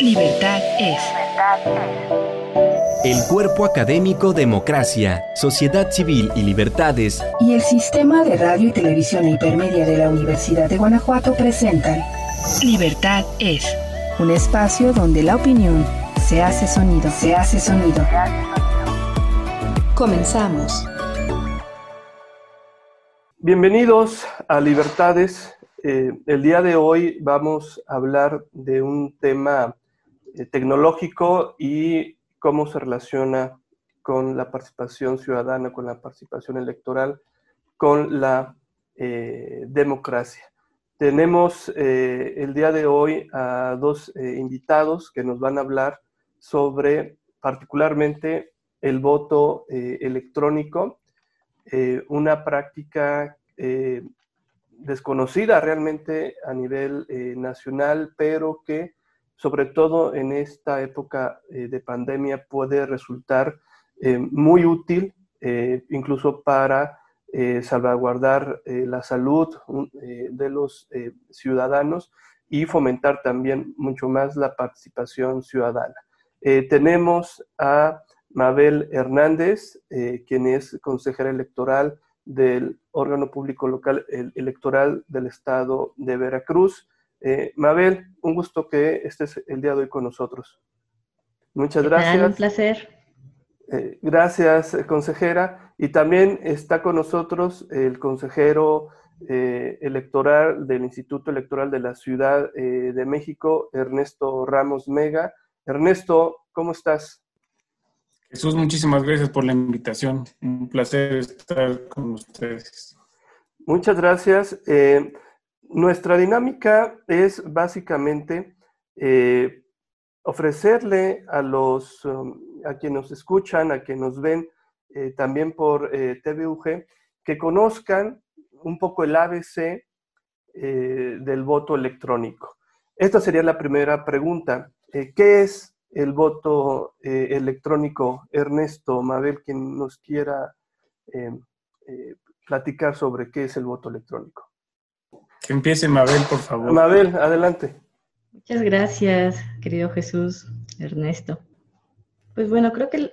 Libertad es. El cuerpo académico Democracia, Sociedad Civil y Libertades y el Sistema de Radio y Televisión Hipermedia de la Universidad de Guanajuato presentan Libertad es. Un espacio donde la opinión se hace sonido, se hace sonido. Comenzamos. Bienvenidos a Libertades. Eh, el día de hoy vamos a hablar de un tema tecnológico y cómo se relaciona con la participación ciudadana, con la participación electoral, con la eh, democracia. Tenemos el día de hoy a dos invitados que nos van a hablar sobre particularmente el voto electrónico, una práctica desconocida realmente a nivel nacional, pero que sobre todo en esta época eh, de pandemia, puede resultar eh, muy útil, eh, incluso para salvaguardar la salud de los ciudadanos y fomentar también mucho más la participación ciudadana. tenemos a Mabel Hernández, quien es consejera electoral del órgano público local electoral del estado de Veracruz. Eh, Mabel, un gusto que estés el día de hoy con nosotros. Muchas gracias. un placer. Eh, gracias, consejera. Y también está con nosotros el consejero eh, electoral del Instituto Electoral de la Ciudad de México, Ernesto Ramos Mega. Ernesto, ¿cómo estás? Jesús, muchísimas gracias por la invitación. Un placer estar con ustedes. Muchas gracias. Nuestra dinámica es básicamente eh, ofrecerle a los um, a quienes nos escuchan, a quienes nos ven eh, también por eh, TVUG, que conozcan un poco el ABC del voto electrónico. Esta sería la primera pregunta. ¿Qué es el voto electrónico? Ernesto, Mabel, quien nos quiera platicar sobre qué es el voto electrónico. Que empiece Mabel, por favor. Mabel, adelante. Muchas gracias, querido Jesús, Ernesto. Pues bueno, creo que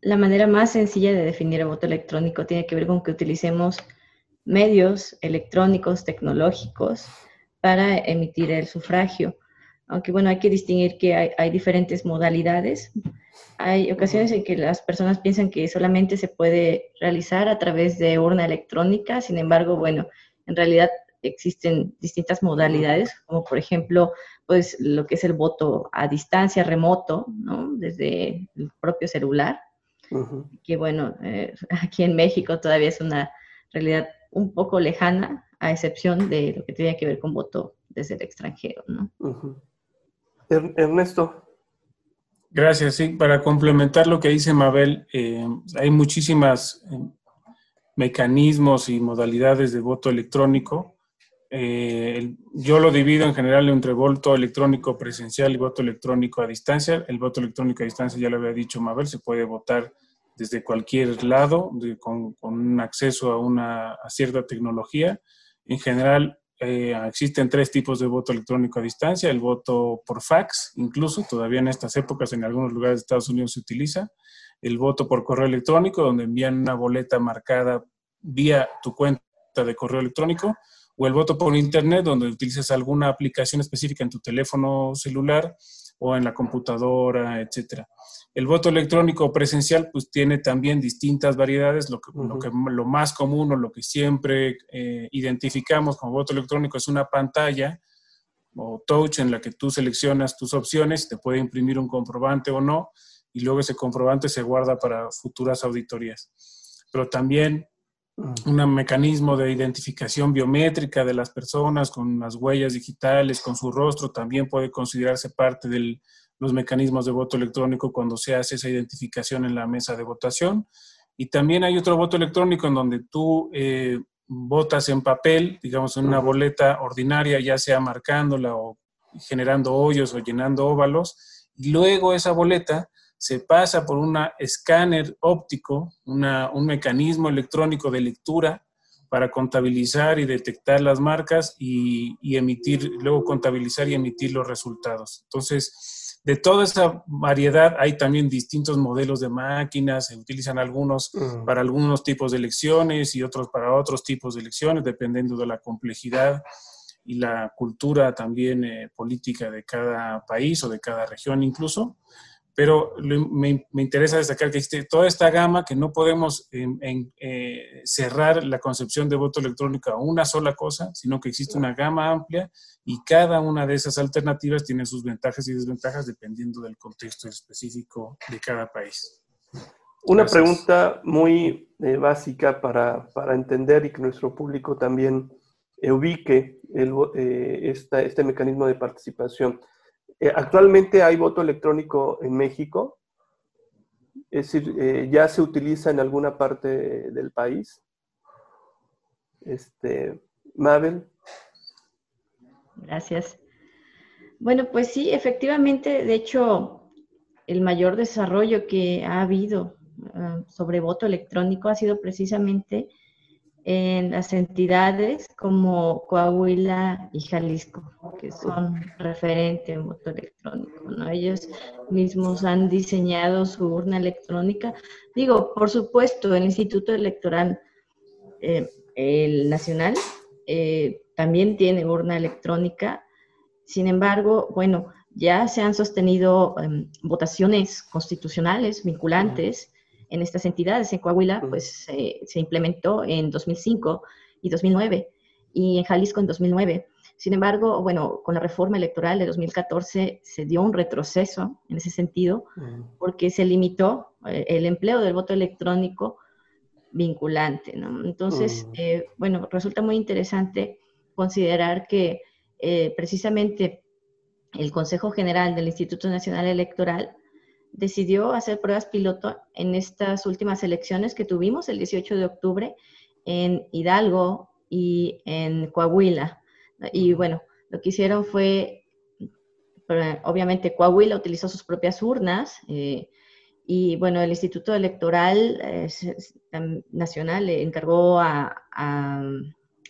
la manera más sencilla de definir el voto electrónico tiene que ver con que utilicemos medios electrónicos, tecnológicos, para emitir el sufragio. Aunque bueno, hay que distinguir que hay, hay diferentes modalidades. Hay ocasiones en que las personas piensan que solamente se puede realizar a través de urna electrónica, sin embargo, bueno, en realidad existen distintas modalidades, como por ejemplo, pues lo que es el voto a distancia remoto, ¿no? Desde el propio celular, que bueno, eh, aquí en México todavía es una realidad un poco lejana, a excepción de lo que tenía que ver con voto desde el extranjero, ¿no? Ernesto. Gracias, sí. Para complementar lo que dice Mabel, eh, hay muchísimas eh, mecanismos y modalidades de voto electrónico eh, yo lo divido en general entre voto electrónico presencial y voto electrónico a distancia. El voto electrónico a distancia, ya lo había dicho Mabel, se puede votar desde cualquier lado con, un acceso a, una, cierta tecnología. En general, eh, existen tres tipos de voto electrónico a distancia. El voto por fax, incluso, todavía en estas épocas en algunos lugares de Estados Unidos se utiliza. El voto por correo electrónico, donde envían una boleta marcada vía tu cuenta de correo electrónico o el voto por Internet, donde utilizas alguna aplicación específica en tu teléfono celular o en la computadora, etcétera. El voto electrónico presencial pues tiene también distintas variedades. Lo, que, lo, que, lo más común o lo que siempre eh, identificamos como voto electrónico es una pantalla o touch en la que tú seleccionas tus opciones, te puede imprimir un comprobante o no, y luego ese comprobante se guarda para futuras auditorías. Pero también un mecanismo de identificación biométrica de las personas con las huellas digitales, con su rostro, también puede considerarse parte de los mecanismos de voto electrónico cuando se hace esa identificación en la mesa de votación. Y también hay otro voto electrónico en donde tú eh, votas en papel, digamos en una boleta ordinaria, ya sea marcándola o generando hoyos o llenando óvalos, y luego esa boleta se pasa por un escáner óptico, un mecanismo electrónico de lectura para contabilizar y detectar las marcas y, y emitir, luego contabilizar y emitir los resultados. Entonces, de toda esa variedad hay también distintos modelos de máquinas, se utilizan algunos mm. para algunos tipos de elecciones y otros para otros tipos de elecciones, dependiendo de la complejidad y la cultura también eh, política de cada país o de cada región incluso pero me, interesa destacar que existe toda esta gama que no podemos eh, cerrar la concepción de voto electrónico a una sola cosa, sino que existe una gama amplia y cada una de esas alternativas tiene sus ventajas y desventajas dependiendo del contexto específico de cada país. Una pregunta muy eh, básica para, para, entender y que nuestro público también ubique el, eh, este mecanismo de participación. Eh, actualmente hay voto electrónico en México, es decir, eh, ya se utiliza en alguna parte del país. Este, Mabel. Gracias. Bueno, pues sí, efectivamente, de hecho, el mayor desarrollo que ha habido ah, sobre voto electrónico ha sido precisamente en las entidades como Coahuila y Jalisco, que son referente en voto electrónico. ¿no? Ellos mismos han diseñado su urna electrónica. Digo, por supuesto, el Instituto Electoral, eh, Nacional, eh, también tiene urna electrónica. Sin embargo, bueno, ya se han sostenido em, votaciones constitucionales vinculantes en estas entidades. En Coahuila, pues se implementó en 2005 y 2009 y en Jalisco en 2009. Sin embargo, bueno, con la reforma electoral de 2014 se dio un retroceso en ese sentido porque se limitó eh, el empleo del voto electrónico vinculante, ¿no? Entonces, eh, bueno, resulta muy interesante considerar que eh, precisamente el Consejo General del Instituto Nacional Electoral decidió hacer pruebas piloto en estas últimas elecciones que tuvimos el 18 de octubre en Hidalgo y en Coahuila. Y bueno, lo que hicieron fue, obviamente Coahuila utilizó sus propias urnas eh, y bueno, el Instituto Electoral eh, Nacional le encargó a,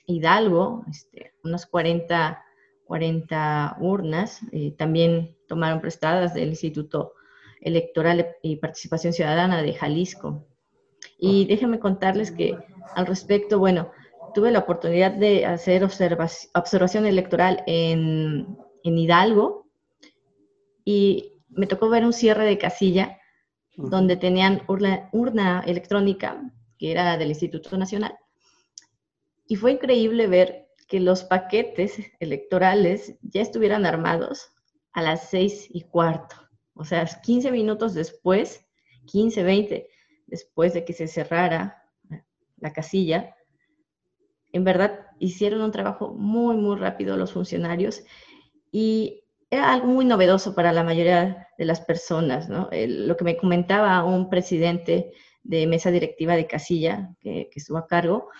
Hidalgo este, unas 40, 40 urnas, eh, también tomaron prestadas del Instituto Electoral y Participación Ciudadana de Jalisco. Y déjenme contarles que al respecto, bueno, tuve la oportunidad de hacer observación electoral en, Hidalgo y me tocó ver un cierre de casilla donde tenían urna, urna electrónica, que era del Instituto Nacional. Y fue increíble ver que los paquetes electorales ya estuvieran armados a las seis y cuarto. O sea, 15 minutos después, 15, 20, después de que se cerrara la casilla, en verdad hicieron un trabajo muy, muy rápido los funcionarios y era algo muy novedoso para la mayoría de las personas, ¿no? lo que me comentaba un presidente de mesa directiva de casilla que, que estuvo a cargo,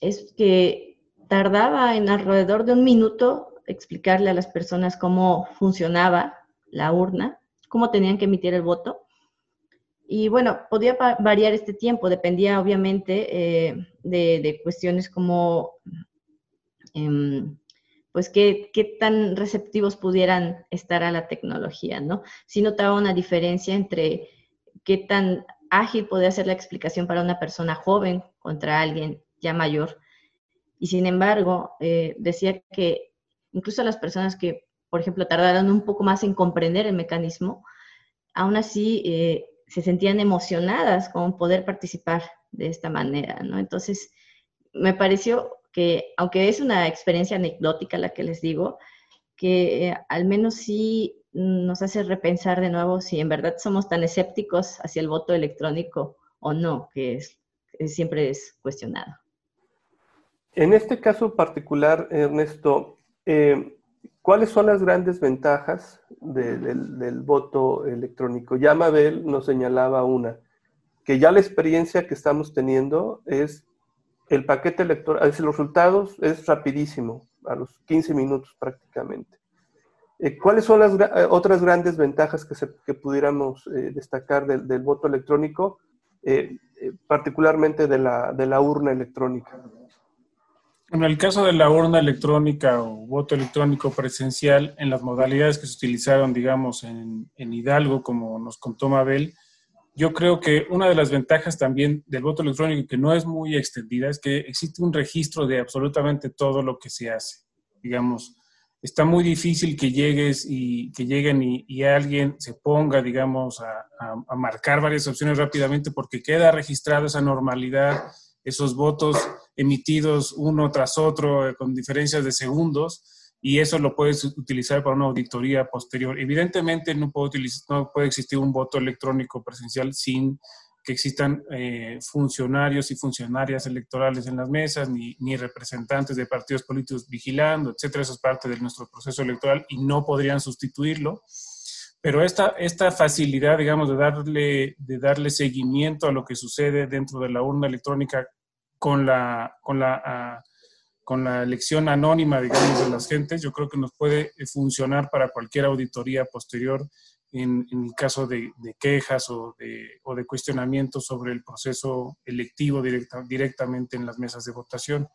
es que tardaba en alrededor de un minuto explicarle a las personas cómo funcionaba la urna cómo tenían que emitir el voto. Y bueno, podía variar este tiempo, dependía obviamente eh, de, cuestiones como, em, pues, qué, qué, tan receptivos pudieran estar a la tecnología, ¿no? Sí notaba una diferencia entre qué tan ágil podía ser la explicación para una persona joven contra alguien ya mayor. Y sin embargo, eh, decía que incluso las personas que por ejemplo, tardaron un poco más en comprender el mecanismo, aún así eh, se sentían emocionadas con poder participar de esta manera, ¿no? Entonces, me pareció que, aunque es una experiencia anecdótica la que les digo, que eh, al menos sí nos hace repensar de nuevo si en verdad somos tan escépticos hacia el voto electrónico o no, que es, siempre es cuestionado. En este caso particular, Ernesto, eh, ¿Cuáles son las grandes ventajas del, voto electrónico? Ya Mabel nos señalaba una, que ya la experiencia que estamos teniendo es el paquete electoral, es, los resultados es rapidísimo, a los 15 minutos prácticamente. Eh, ¿Cuáles son las eh, otras grandes ventajas que, pudiéramos eh, destacar del, voto electrónico, particularmente de la, de la urna electrónica? En el caso de la urna electrónica o voto electrónico presencial, en las modalidades que se utilizaron, digamos, en, en Hidalgo, como nos contó Mabel, yo creo que una de las ventajas también del voto electrónico, que no es muy extendida, es que existe un registro de absolutamente todo lo que se hace. Digamos, está muy difícil que llegues y que lleguen y, alguien se ponga, digamos, a, a, marcar varias opciones rápidamente porque queda registrada esa normalidad, esos votos emitidos uno tras otro eh, con diferencias de segundos y eso lo puedes utilizar para una auditoría posterior. Evidentemente no puede, utilizar, no puede existir un voto electrónico presencial sin que existan eh, funcionarios y funcionarias electorales en las mesas, ni, ni, representantes de partidos políticos vigilando, etcétera. Eso es parte de nuestro proceso electoral y no podrían sustituirlo. Pero esta, esta facilidad, digamos, de darle, de darle seguimiento a lo que sucede dentro de la urna electrónica con la, con la ah, con la elección anónima, digamos, de las gentes, yo creo que nos puede eh, funcionar para cualquier auditoría posterior en, el caso de, quejas o de, o de, cuestionamientos sobre el proceso electivo directamente en las mesas de votación.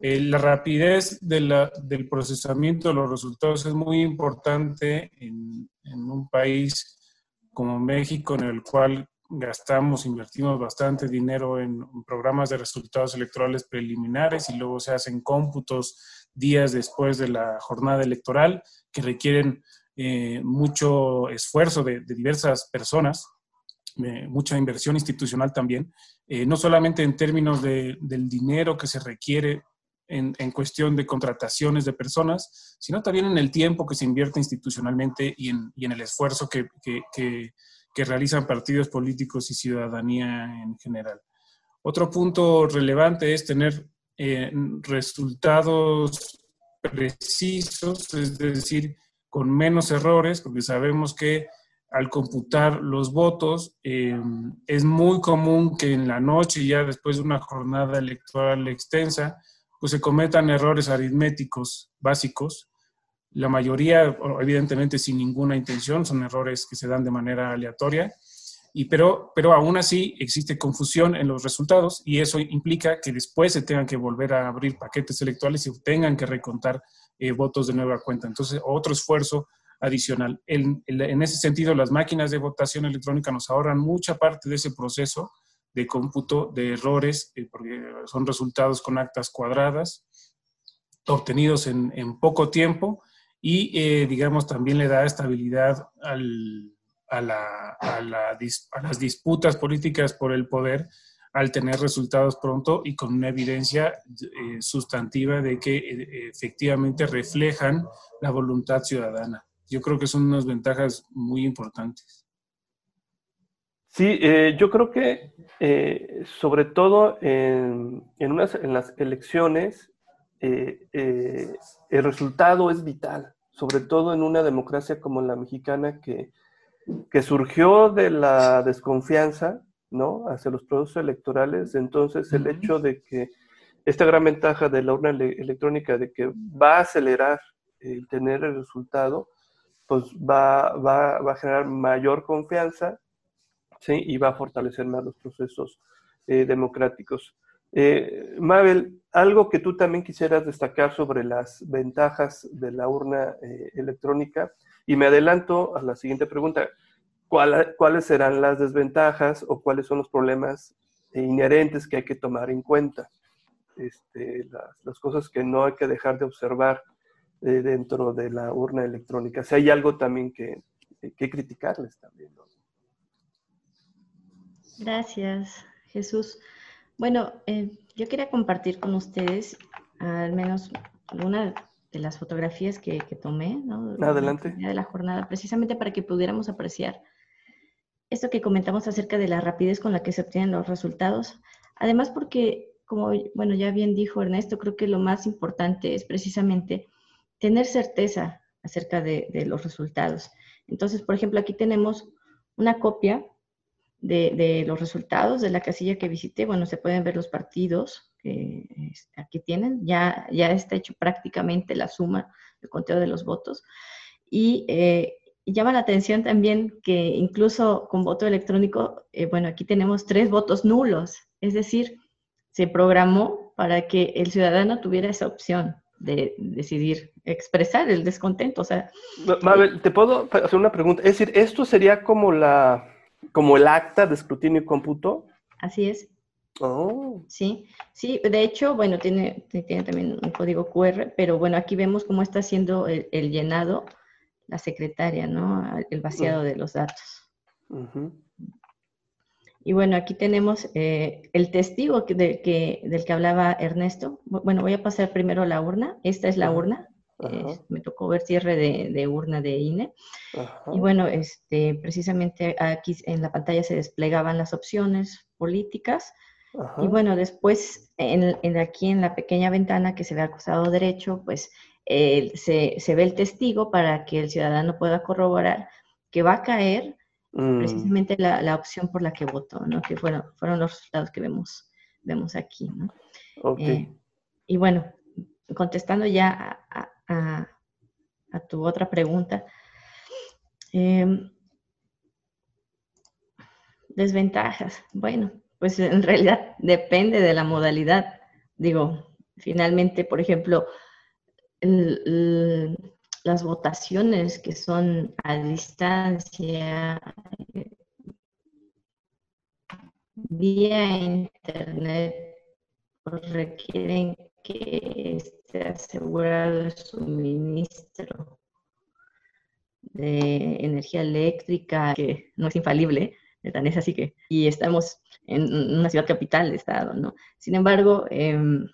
Eh, la rapidez de la, del procesamiento de los resultados es muy importante en, un país como México, en el cual gastamos, invertimos bastante dinero en programas de resultados electorales preliminares y luego se hacen cómputos días después de la jornada electoral que requieren eh, mucho esfuerzo de, diversas personas, mucha inversión institucional también, eh, no solamente en términos de, del dinero que se requiere en, en, cuestión de contrataciones de personas, sino también en el tiempo que se invierte institucionalmente y en, y en el esfuerzo que, que, que que realizan partidos políticos y ciudadanía en general. Otro punto relevante es tener eh, resultados precisos, es decir, con menos errores, porque sabemos que al computar los votos eh, es muy común que en la noche, ya después de una jornada electoral extensa, pues se cometan errores aritméticos básicos la mayoría, evidentemente, sin ninguna intención, son errores que se dan de manera aleatoria, y pero, pero aún así existe confusión en los resultados y eso implica que después se tengan que volver a abrir paquetes electorales y tengan que recontar eh, votos de nueva cuenta. Entonces, otro esfuerzo adicional. En, en, ese sentido, las máquinas de votación electrónica nos ahorran mucha parte de ese proceso de cómputo de errores, eh, porque son resultados con actas cuadradas, obtenidos en, poco tiempo y, eh, digamos, también le da estabilidad al, a, la, a, la, a, las disputas políticas por el poder al tener resultados pronto y con una evidencia eh, sustantiva de que efectivamente reflejan la voluntad ciudadana. Yo creo que son unas ventajas muy importantes. Sí, yo creo que sobre todo en, en, unas, en las elecciones el resultado es vital sobre todo en una democracia como la mexicana que, que surgió de la desconfianza, ¿no? Hacia los procesos electorales. Entonces, el hecho de que esta gran ventaja de la urna electrónica de que va a acelerar el tener el resultado, pues va, va, va a generar mayor confianza, Y va a fortalecer más los procesos eh, democráticos. Eh, Mabel, algo que tú también quisieras destacar sobre las ventajas de la urna eh, electrónica, y me adelanto a la siguiente pregunta, ¿cuáles serán las desventajas o cuáles son los problemas inherentes que hay que tomar en cuenta? Este, las, cosas que no hay que dejar de observar eh, dentro de la urna electrónica. Si hay algo también que, que criticarles también. Gracias, Jesús. Bueno, eh, yo quería compartir con ustedes al menos una de las fotografías que, tomé, ¿no? Adelante. De la jornada, precisamente para que pudiéramos apreciar esto que comentamos acerca de la rapidez con la que se obtienen los resultados. Además, porque, como, bueno, ya bien dijo Ernesto, creo que lo más importante es precisamente tener certeza acerca de, de los resultados. Entonces, por ejemplo, aquí tenemos una copia de, los resultados de la casilla que visité, bueno, se pueden ver los partidos que aquí tienen, ya, ya está hecho prácticamente la suma, el conteo de los votos. Y, eh, llama la atención también que incluso con voto electrónico, eh, bueno, aquí tenemos tres votos nulos, es decir, se programó para que el ciudadano tuviera esa opción de decidir expresar el descontento. O sea, Mabel, ¿te puedo hacer una pregunta? Es decir, ¿esto sería como la como el acta de escrutinio y cómputo? Así es. Oh. Sí, sí, de hecho, bueno, tiene, tiene también un código QR, pero bueno, aquí vemos cómo está haciendo el, llenado la secretaria, ¿no? El vaciado de los datos. Y bueno, aquí tenemos eh, el testigo que, del que hablaba Ernesto. Bueno, voy a pasar primero la urna. Esta es la urna. Me tocó ver cierre de, urna de INE. Y bueno, este, precisamente aquí en la pantalla se desplegaban las opciones políticas. Y bueno, después en, aquí en la pequeña ventana que se ve al costado derecho, pues se, se ve el testigo para que el ciudadano pueda corroborar que va a caer Mm. precisamente la, opción por la que votó, ¿no? Que fueron, fueron los resultados que vemos, vemos aquí, ¿no? Eh, y bueno, contestando ya a, tu otra pregunta, em, desventajas. Bueno, pues en realidad depende de la modalidad. Digo, finalmente, por ejemplo, las votaciones que son a distancia, vía internet, pues requieren que esté asegurado el suministro de energía eléctrica, que no es infalible, tan así que, y estamos en una ciudad capital de estado, ¿no? Sin embargo, em,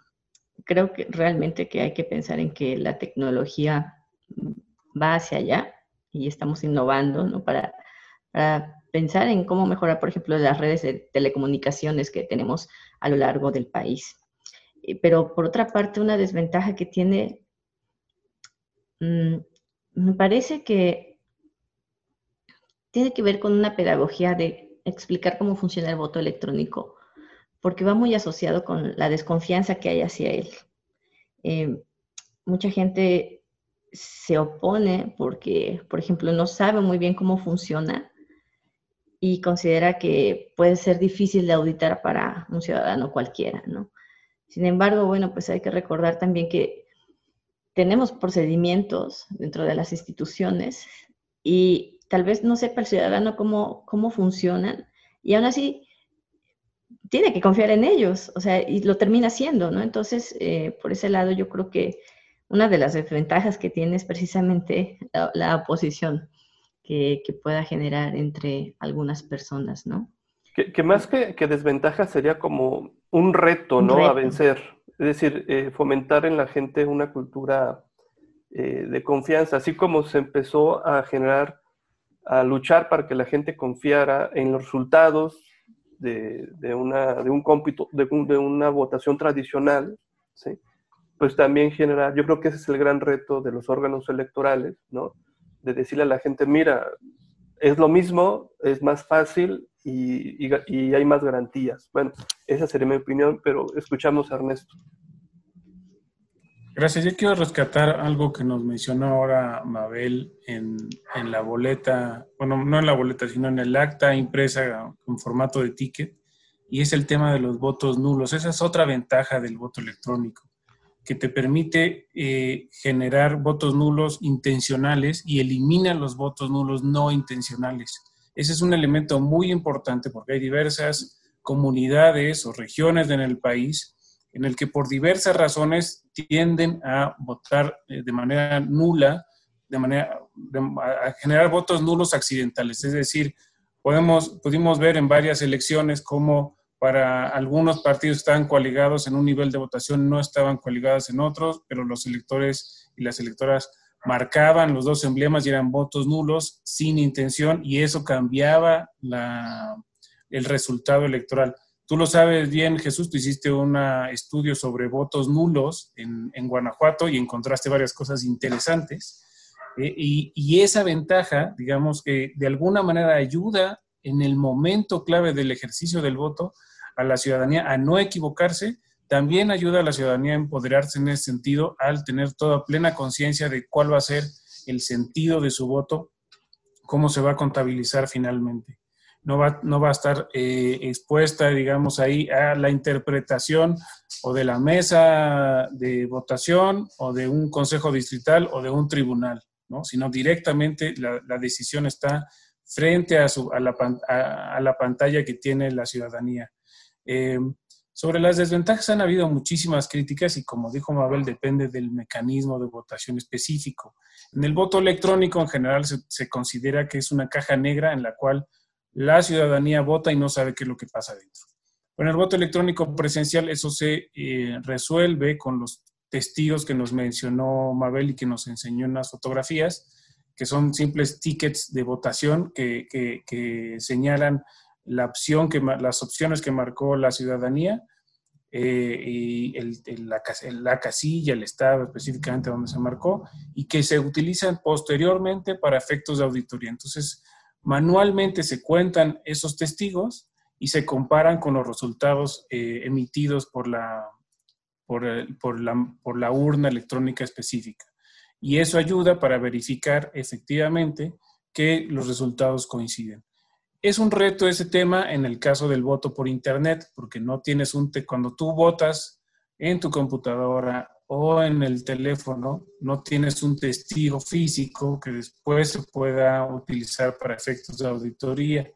creo que realmente que hay que pensar en que la tecnología va hacia allá y estamos innovando ¿no? para, pensar en cómo mejorar, por ejemplo, las redes de telecomunicaciones que tenemos a lo largo del país. Pero por otra parte, una desventaja que tiene, mm, me parece que tiene que ver con una pedagogía de explicar cómo funciona el voto electrónico, porque va muy asociado con la desconfianza que hay hacia él. Eh, mucha gente se opone porque, por ejemplo, no sabe muy bien cómo funciona y considera que puede ser difícil de auditar para un ciudadano cualquiera, ¿no? Sin embargo, bueno, pues hay que recordar también que tenemos procedimientos dentro de las instituciones y tal vez no sepa el ciudadano cómo, cómo funcionan y aún así tiene que confiar en ellos, o sea, y lo termina haciendo, ¿no? Entonces, eh, por ese lado yo creo que una de las desventajas que tiene es precisamente la, oposición que, pueda generar entre algunas personas, ¿no? Que, más que, desventaja sería como un reto, ¿no? A vencer. Es decir, eh, fomentar en la gente una cultura eh, de confianza, así como se empezó a generar, a luchar para que la gente confiara en los resultados de, una, de, un cómpito, de, de una votación tradicional, ¿sí? pues también generar, yo creo que ese es el gran reto de los órganos electorales, ¿no? De decirle a la gente, mira, es lo mismo, es más fácil y, hay más garantías. Bueno, esa sería mi opinión, pero escuchamos a Ernesto. Gracias. Yo quiero rescatar algo que nos mencionó ahora Mabel en, en, la boleta, bueno, no en la boleta, sino en el acta impresa en formato de ticket, y es el tema de los votos nulos. Esa es otra ventaja del voto electrónico que te permite eh, generar votos nulos intencionales y elimina los votos nulos no intencionales. Ese es un elemento muy importante porque hay diversas comunidades o regiones en el país en el que por diversas razones tienden a votar eh, de manera nula, de manera a generar votos nulos accidentales. Es decir, podemos, pudimos ver en varias elecciones cómo para algunos partidos estaban coaligados en un nivel de votación, no estaban coaligados en otros, pero los electores y las electoras marcaban los dos emblemas y eran votos nulos sin intención y eso cambiaba el resultado electoral. Tú lo sabes bien, Jesús, tú hiciste un estudio sobre votos nulos en, Guanajuato y encontraste varias cosas interesantes. Eh, y, y, esa ventaja, digamos que de alguna manera ayuda en el momento clave del ejercicio del voto a la ciudadanía a no equivocarse, también ayuda a la ciudadanía a empoderarse en ese sentido al tener toda plena conciencia de cuál va a ser el sentido de su voto, cómo se va a contabilizar finalmente. no va, no va a estar eh, expuesta, digamos, ahí a la interpretación o de la mesa de votación o de un consejo distrital o de un tribunal, ¿no? sino directamente la, decisión está frente a, su, a, la, a, la, pantalla que tiene la ciudadanía. Eh, sobre las desventajas han habido muchísimas críticas y como dijo Mabel, depende del mecanismo de votación específico. En el voto electrónico en general se, se considera que es una caja negra en la cual la ciudadanía vota y no sabe qué es lo que pasa dentro. Con el voto electrónico presencial eso se eh, resuelve con los testigos que nos mencionó Mabel y que nos enseñó en las fotografías, que son simples tickets de votación que, señalan la opción que, las opciones que marcó la ciudadanía eh, la, casilla, el estado específicamente donde se marcó, y que se utilizan posteriormente para efectos de auditoría. Entonces, Manualmente se cuentan esos testigos y se comparan con los resultados eh, emitidos por la, por, la, por la urna electrónica específica. Y eso ayuda para verificar efectivamente que los resultados coinciden. Es un reto ese tema en el caso del voto por Internet, porque no tienes un... cuando tú votas en tu computadora o en el teléfono no tienes un testigo físico que después se pueda utilizar para efectos de auditoría.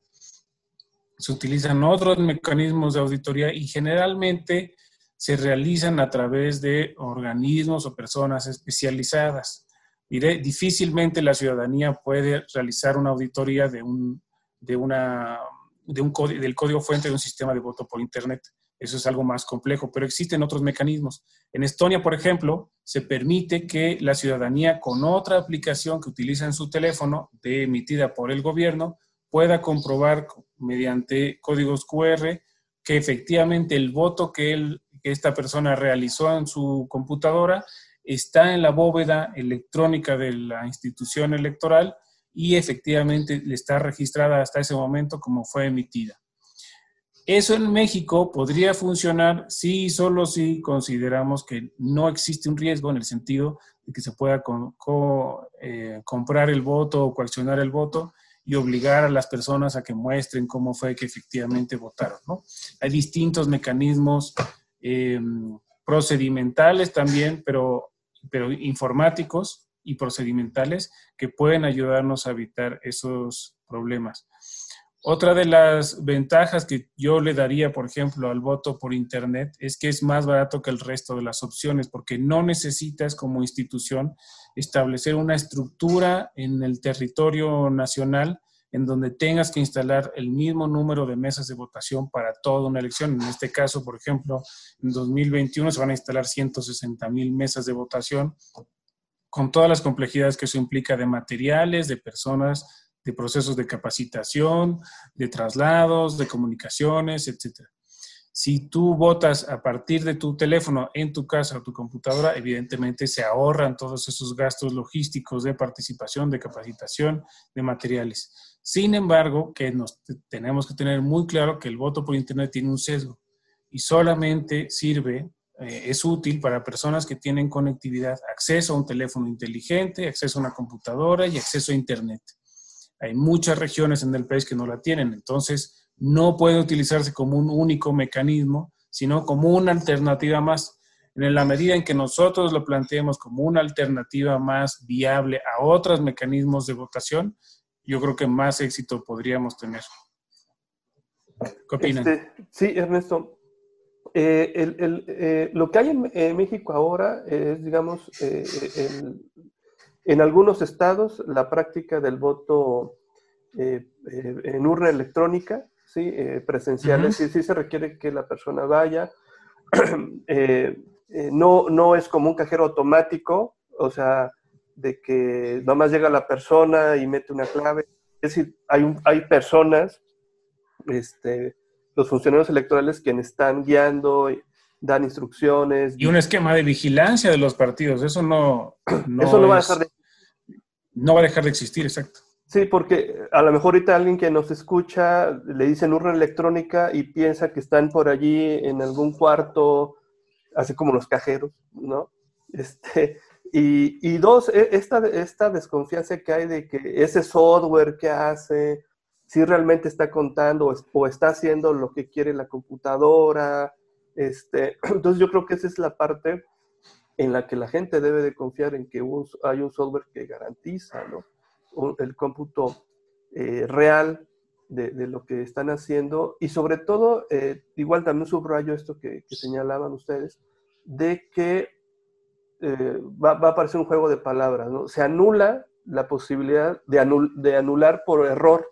Se utilizan otros mecanismos de auditoría y generalmente se realizan a través de organismos o personas especializadas. difícilmente la ciudadanía puede realizar una auditoría de un, de una, de un, del código fuente de un sistema de voto por Internet. Eso es algo más complejo, pero existen otros mecanismos. En Estonia, por ejemplo, se permite que la ciudadanía con otra aplicación que utiliza en su teléfono, de, emitida por el gobierno, pueda comprobar mediante códigos QR que efectivamente el voto que, él, que esta persona realizó en su computadora está en la bóveda electrónica de la institución electoral y efectivamente está registrada hasta ese momento como fue emitida. Eso en México podría funcionar si y solo si consideramos que no existe un riesgo en el sentido de que se pueda eh, comprar el voto o coaccionar el voto y obligar a las personas a que muestren cómo fue que efectivamente votaron. Hay distintos mecanismos em, procedimentales también, pero, pero informáticos y procedimentales que pueden ayudarnos a evitar esos problemas. Otra de las ventajas que yo le daría, por ejemplo, al voto por Internet es que es más barato que el resto de las opciones, porque no necesitas como institución establecer una estructura en el territorio nacional en donde tengas que instalar el mismo número de mesas de votación para toda una elección. En este caso, por ejemplo, en 2021 se van a instalar 160 mil mesas de votación con todas las complejidades que eso implica de materiales, de personas, de procesos de capacitación, de traslados, de comunicaciones, etc. Si tú votas a partir de tu teléfono en tu casa o tu computadora, evidentemente se ahorran todos esos gastos logísticos de participación, de capacitación, de materiales. Sin embargo, que nos tenemos que tener muy claro que el voto por Internet tiene un sesgo y solamente sirve, eh, es útil para personas que tienen conectividad, acceso a un teléfono inteligente, acceso a una computadora y acceso a Internet. Hay muchas regiones en el país que no la tienen, entonces no puede utilizarse como un único mecanismo, sino como una alternativa más. En la medida en que nosotros lo planteemos como una alternativa más viable a otros mecanismos de votación, yo creo que más éxito podríamos tener. ¿Qué? Este, sí, Ernesto. Eh, eh, lo que hay en, México ahora es, digamos, eh, el, en algunos estados, la práctica del voto en urna electrónica, ¿sí? Presencial, sí, se requiere que la persona vaya. no, no es como un cajero automático, o sea, de que nomás llega la persona y mete una clave. Es decir, hay, hay personas, este, los funcionarios electorales quienes están guiando, dan instrucciones. Y un esquema de vigilancia de los partidos, eso no... eso no va a dejar de no va a dejar de existir, exacto. Sí, porque a lo mejor ahorita alguien que nos escucha le dicen urna electrónica y piensa que están por allí en algún cuarto, así como los cajeros, ¿no? Este, y, dos, e, esta, esta desconfianza que hay de que ese software que hace, si realmente está contando o, está haciendo lo que quiere la computadora. Este, entonces yo creo que esa es la parte en la que la gente debe de confiar en que hay un software que garantiza el cómputo eh, real de, lo que están haciendo y sobre todo, eh, igual también subrayo esto que, señalaban ustedes, de que eh, va, a aparecer un juego de palabras, ¿no? Se anula la posibilidad de, de anular por error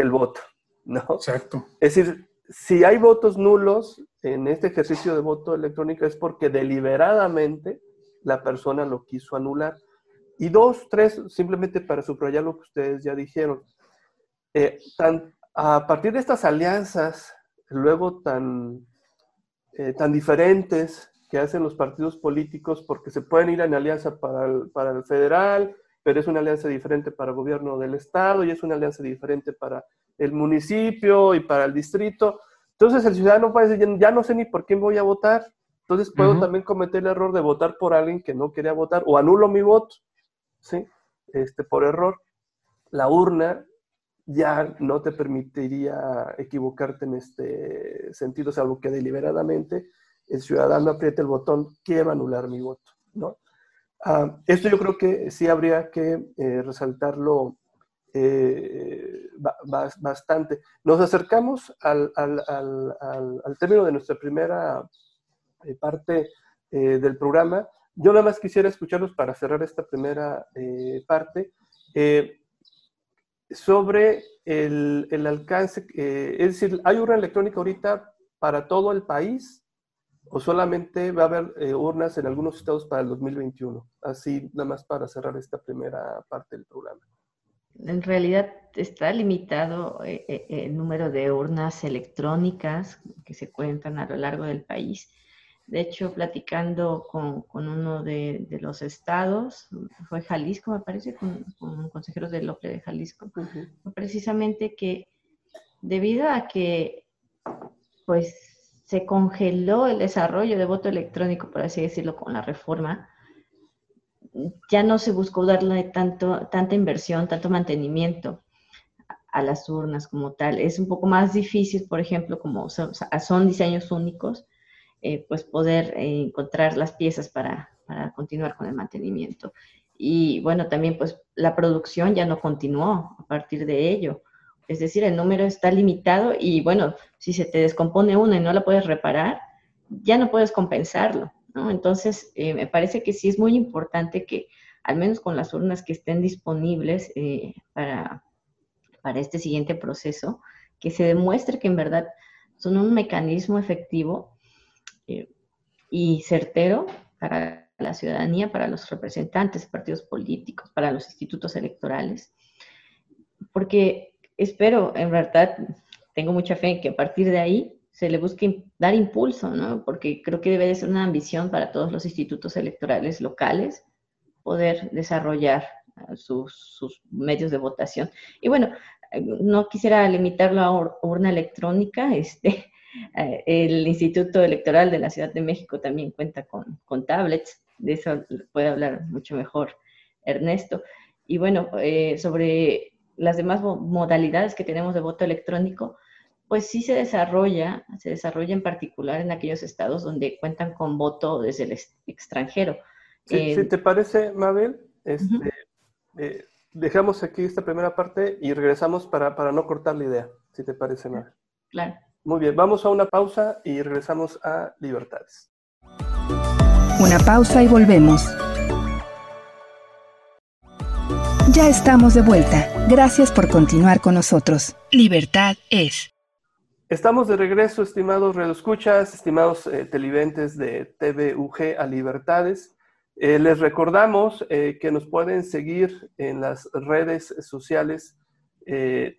el voto, ¿no? Exacto. Es decir, si hay votos nulos en este ejercicio de voto electrónico es porque deliberadamente la persona lo quiso anular. Y dos, tres, simplemente para subrayar lo que ustedes ya dijeron. Eh, a partir de estas alianzas, luego tan, eh, tan diferentes que hacen los partidos políticos, porque se pueden ir en alianza para el, para el federal, pero es una alianza diferente para el gobierno del estado y es una alianza diferente para el municipio y para el distrito. Entonces el ciudadano puede decir, ya no sé ni por quién voy a votar. Entonces puedo también cometer el error de votar por alguien que no quería votar o anulo mi voto, ¿sí? Este, por error. La urna ya no te permitiría equivocarte en este sentido, salvo que deliberadamente el ciudadano apriete el botón, quiero anular mi voto, ¿no? Ah, esto yo creo que sí habría que eh, resaltarlo eh, bastante. Nos acercamos al, término de nuestra primera eh, parte del programa. Yo nada más quisiera escucharlos para cerrar esta primera parte sobre el, el alcance, es decir, hay urna electrónica ahorita para todo el país o solamente va a haber eh, urnas en algunos estados para el 2021? Así, nada más para cerrar esta primera parte del programa. En realidad está limitado eh, eh, el número de urnas electrónicas que se cuentan a lo largo del país. De hecho, platicando con, con uno de, de, los estados, fue Jalisco, me parece, con, con consejeros del OPLE de Jalisco, precisamente que debido a que, pues, se congeló el desarrollo de voto electrónico, por así decirlo, con la reforma, ya no se buscó darle tanto, tanta inversión, tanto mantenimiento a las urnas como tal. Es un poco más difícil, por ejemplo, como son, diseños únicos, eh, pues poder eh, encontrar las piezas para, para continuar con el mantenimiento. Y bueno, también pues la producción ya no continuó a partir de ello. Es decir, el número está limitado y bueno, si se te descompone una y no la puedes reparar, ya no puedes compensarlo. Entonces, eh, me parece que sí es muy importante que, al menos con las urnas que estén disponibles eh, para, para este siguiente proceso, que se demuestre que en verdad son un mecanismo efectivo eh, y certero para la ciudadanía, para los representantes partidos políticos, para los institutos electorales, porque espero, en verdad, tengo mucha fe en que a partir de ahí se le busque dar impulso, ¿no? Porque creo que debe de ser una ambición para todos los institutos electorales locales poder desarrollar ah, sus, medios de votación. Y bueno, no quisiera limitarlo a urna electrónica, este, eh, el Instituto Electoral de la Ciudad de México también cuenta con, con tablets, de eso puede hablar mucho mejor Ernesto. Y bueno, eh, sobre las demás modalidades que tenemos de voto electrónico, pues sí se desarrolla, se desarrolla en particular en aquellos estados donde cuentan con voto desde el extranjero. Si eh, te parece, Mabel, este, eh, dejamos aquí esta primera parte y regresamos para, para, no cortar la idea, si te parece, Mabel. Claro. Muy bien, vamos a una pausa y regresamos a Libertades. Una pausa y volvemos. Ya estamos de vuelta. Gracias por continuar con nosotros. Libertad es. Estamos de regreso, estimados redescuchas, estimados eh, televidentes de TVUG a Libertades. Eh, les recordamos eh, que nos pueden seguir en las redes sociales,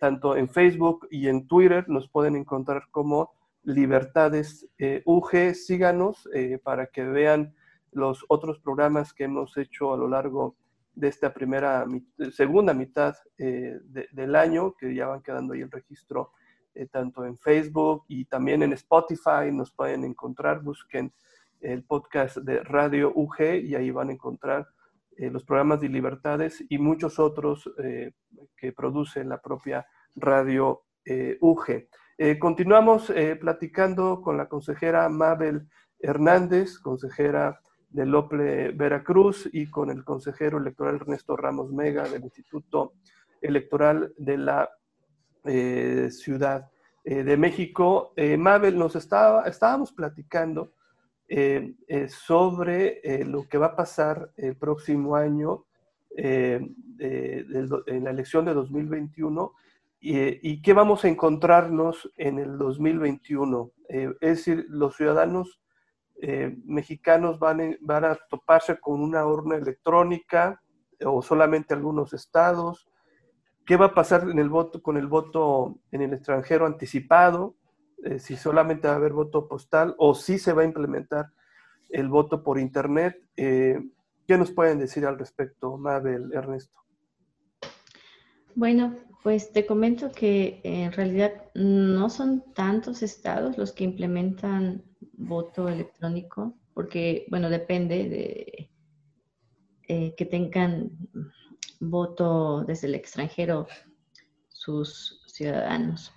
tanto en Facebook y en Twitter. Nos pueden encontrar como Libertades UG. Síganos para que vean los otros programas que hemos hecho a lo largo de esta primera, segunda mitad eh, del año, que ya van quedando ahí el registro eh, tanto en Facebook y también en Spotify, nos pueden encontrar, busquen el podcast de Radio UG y ahí van a encontrar eh, los programas de libertades y muchos otros que produce la propia Radio UGE. continuamos platicando con la consejera Mabel Hernández, consejera del OPLE Veracruz, y con el consejero electoral Ernesto Ramos Mega del Instituto Electoral de la Ciudad de México. Mabel, nos estaba, estábamos platicando eh, eh, sobre eh, lo que va a pasar el próximo año en la elección de 2021 y, qué vamos a encontrarnos en el 2021. es decir, los ciudadanos mexicanos van, a toparse con una urna electrónica o solamente algunos estados. ¿Qué va a pasar en el voto, con el voto en el extranjero anticipado? Eh, si solamente va a haber voto postal o si se va a implementar el voto por Internet. Eh, ¿Qué nos pueden decir al respecto, Mabel, Ernesto? Bueno, pues te comento que en realidad no son tantos estados los que implementan voto electrónico, porque, bueno, depende de eh, que tengan voto desde el extranjero sus ciudadanos.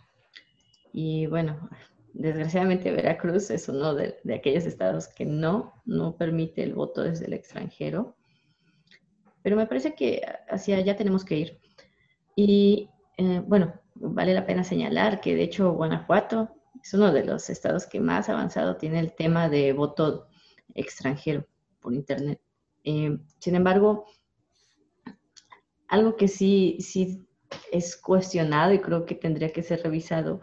Y bueno, desgraciadamente Veracruz es uno de, aquellos estados que no, no permite el voto desde el extranjero. Pero me parece que hacia allá tenemos que ir. Y eh, bueno, vale la pena señalar que de hecho Guanajuato es uno de los estados que más avanzado tiene el tema de voto extranjero por Internet. Eh, sin embargo, algo que sí, sí es cuestionado y creo que tendría que ser revisado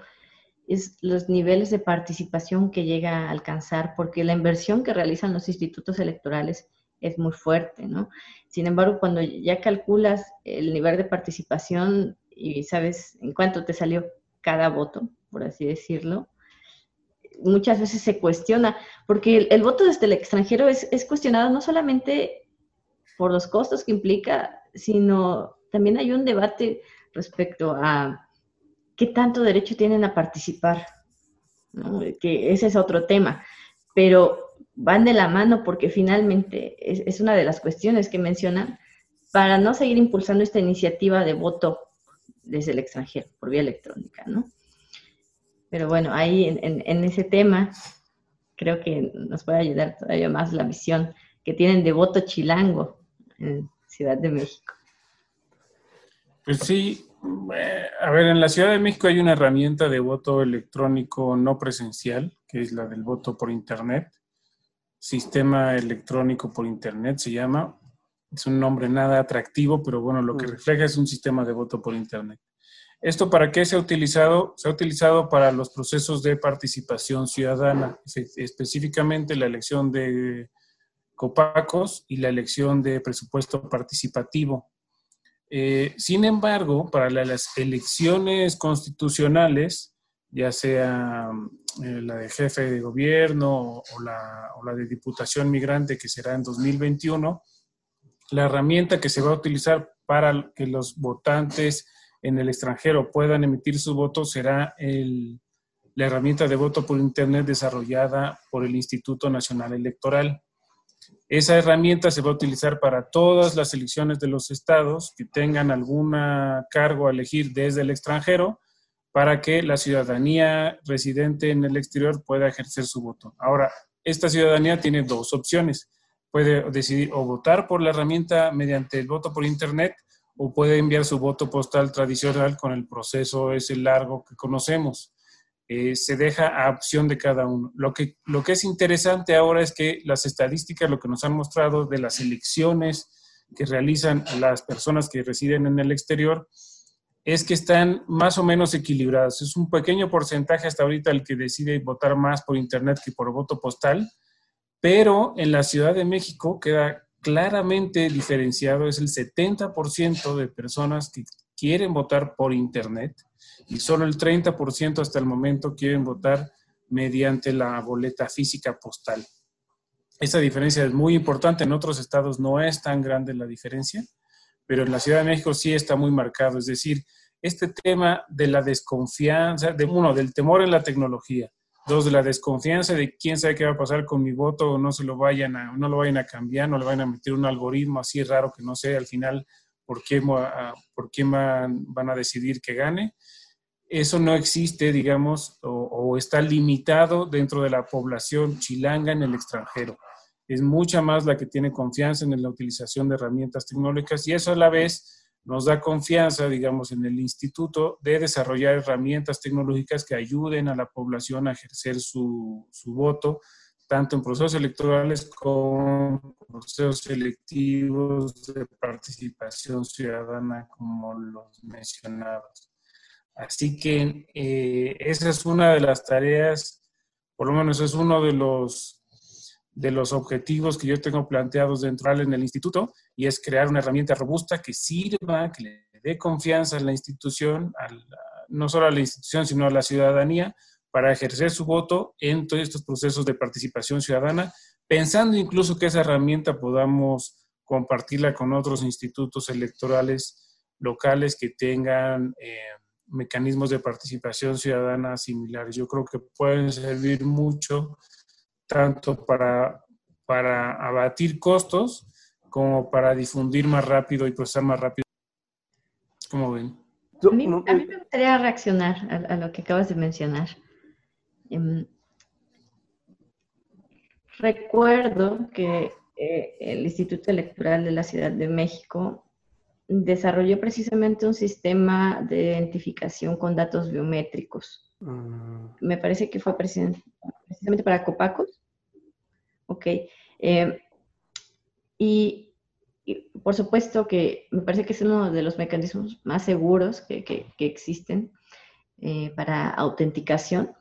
es los niveles de participación que llega a alcanzar, porque la inversión que realizan los institutos electorales es muy fuerte, ¿no? Sin embargo, cuando ya calculas el nivel de participación y sabes en cuánto te salió cada voto, por así decirlo, muchas veces se cuestiona, porque el, voto desde el extranjero es, es, cuestionado no solamente por los costos que implica, sino también hay un debate respecto a qué tanto derecho tienen a participar, que ese es otro tema, pero van de la mano porque finalmente es, una de las cuestiones que mencionan para no seguir impulsando esta iniciativa de voto desde el extranjero, por vía electrónica, ¿no? Pero bueno, ahí en, ese tema creo que nos puede ayudar todavía más la visión que tienen de voto chilango en Ciudad de México. Pues sí, eh, a ver, en la Ciudad de México hay una herramienta de voto electrónico no presencial, que es la del voto por Internet. Sistema electrónico por Internet se llama. Es un nombre nada atractivo, pero bueno, lo que mm. refleja es un sistema de voto por Internet. ¿Esto para qué se ha utilizado? Se ha utilizado para los procesos de participación ciudadana, específicamente la elección de copacos y la elección de presupuesto participativo. Eh, sin embargo, para las elecciones constitucionales, ya sea eh, la de jefe de gobierno o la, o la, de diputación migrante que será en 2021, la herramienta que se va a utilizar para que los votantes en el extranjero puedan emitir su voto será la herramienta de voto por Internet desarrollada por el Instituto Nacional Electoral. Esa herramienta se va a utilizar para todas las elecciones de los estados que tengan algún cargo a elegir desde el extranjero para que la ciudadanía residente en el exterior pueda ejercer su voto. Ahora, esta ciudadanía tiene dos opciones. Puede decidir o votar por la herramienta mediante el voto por Internet o puede enviar su voto postal tradicional con el proceso ese largo que conocemos. Eh, se deja a opción de cada uno. Lo que, lo que es interesante ahora es que las estadísticas, lo que nos han mostrado de las elecciones que realizan las personas que residen en el exterior, es que están más o menos equilibradas. Es un pequeño porcentaje hasta ahorita el que decide votar más por Internet que por voto postal, pero en la Ciudad de México queda claramente diferenciado, es el 70% de personas que quieren votar por Internet y solo el 30% hasta el momento quieren votar mediante la boleta física postal. Esa diferencia es muy importante. En otros estados no es tan grande la diferencia, pero en la Ciudad de México sí está muy marcado. Es decir, este tema de la desconfianza, de uno, del temor en la tecnología, dos, de la desconfianza de quién sabe qué va a pasar con mi voto o no se lo vayan a, no lo vayan a cambiar, no le vayan a meter un algoritmo así raro que no sé al final por quién, por quién van, a decidir que gane. Eso no existe, digamos, o está limitado dentro de la población chilanga en el extranjero. Es mucha más la que tiene confianza en la utilización de herramientas tecnológicas y eso a la vez nos da confianza, digamos, en el instituto de desarrollar herramientas tecnológicas que ayuden a la población a ejercer su, su voto, tanto en procesos electorales como en procesos selectivos de participación ciudadana, como los mencionados. Así que eh, esa es una de las tareas, por lo menos es uno de los de los objetivos que yo tengo planteados dentro en el instituto y es crear una herramienta robusta que sirva, que le dé confianza a la institución, no solo a la institución, sino a la ciudadanía, para ejercer su voto en todos estos procesos de participación ciudadana, pensando incluso que esa herramienta podamos compartirla con otros institutos electorales locales que tengan eh, mecanismos de participación ciudadana similares. Yo creo que pueden servir mucho tanto para, para abatir costos como para difundir más rápido y procesar más rápido. ¿Cómo ven? A mí, me gustaría reaccionar a, lo que acabas de mencionar. Em, recuerdo que eh, el Instituto Electoral de la Ciudad de México desarrolló precisamente un sistema de identificación con datos biométricos. Mm. Me parece que fue precisamente para Copacos. ¿Ok? Eh, y, por supuesto que me parece que es uno de los mecanismos más seguros que, existen eh, para autenticación,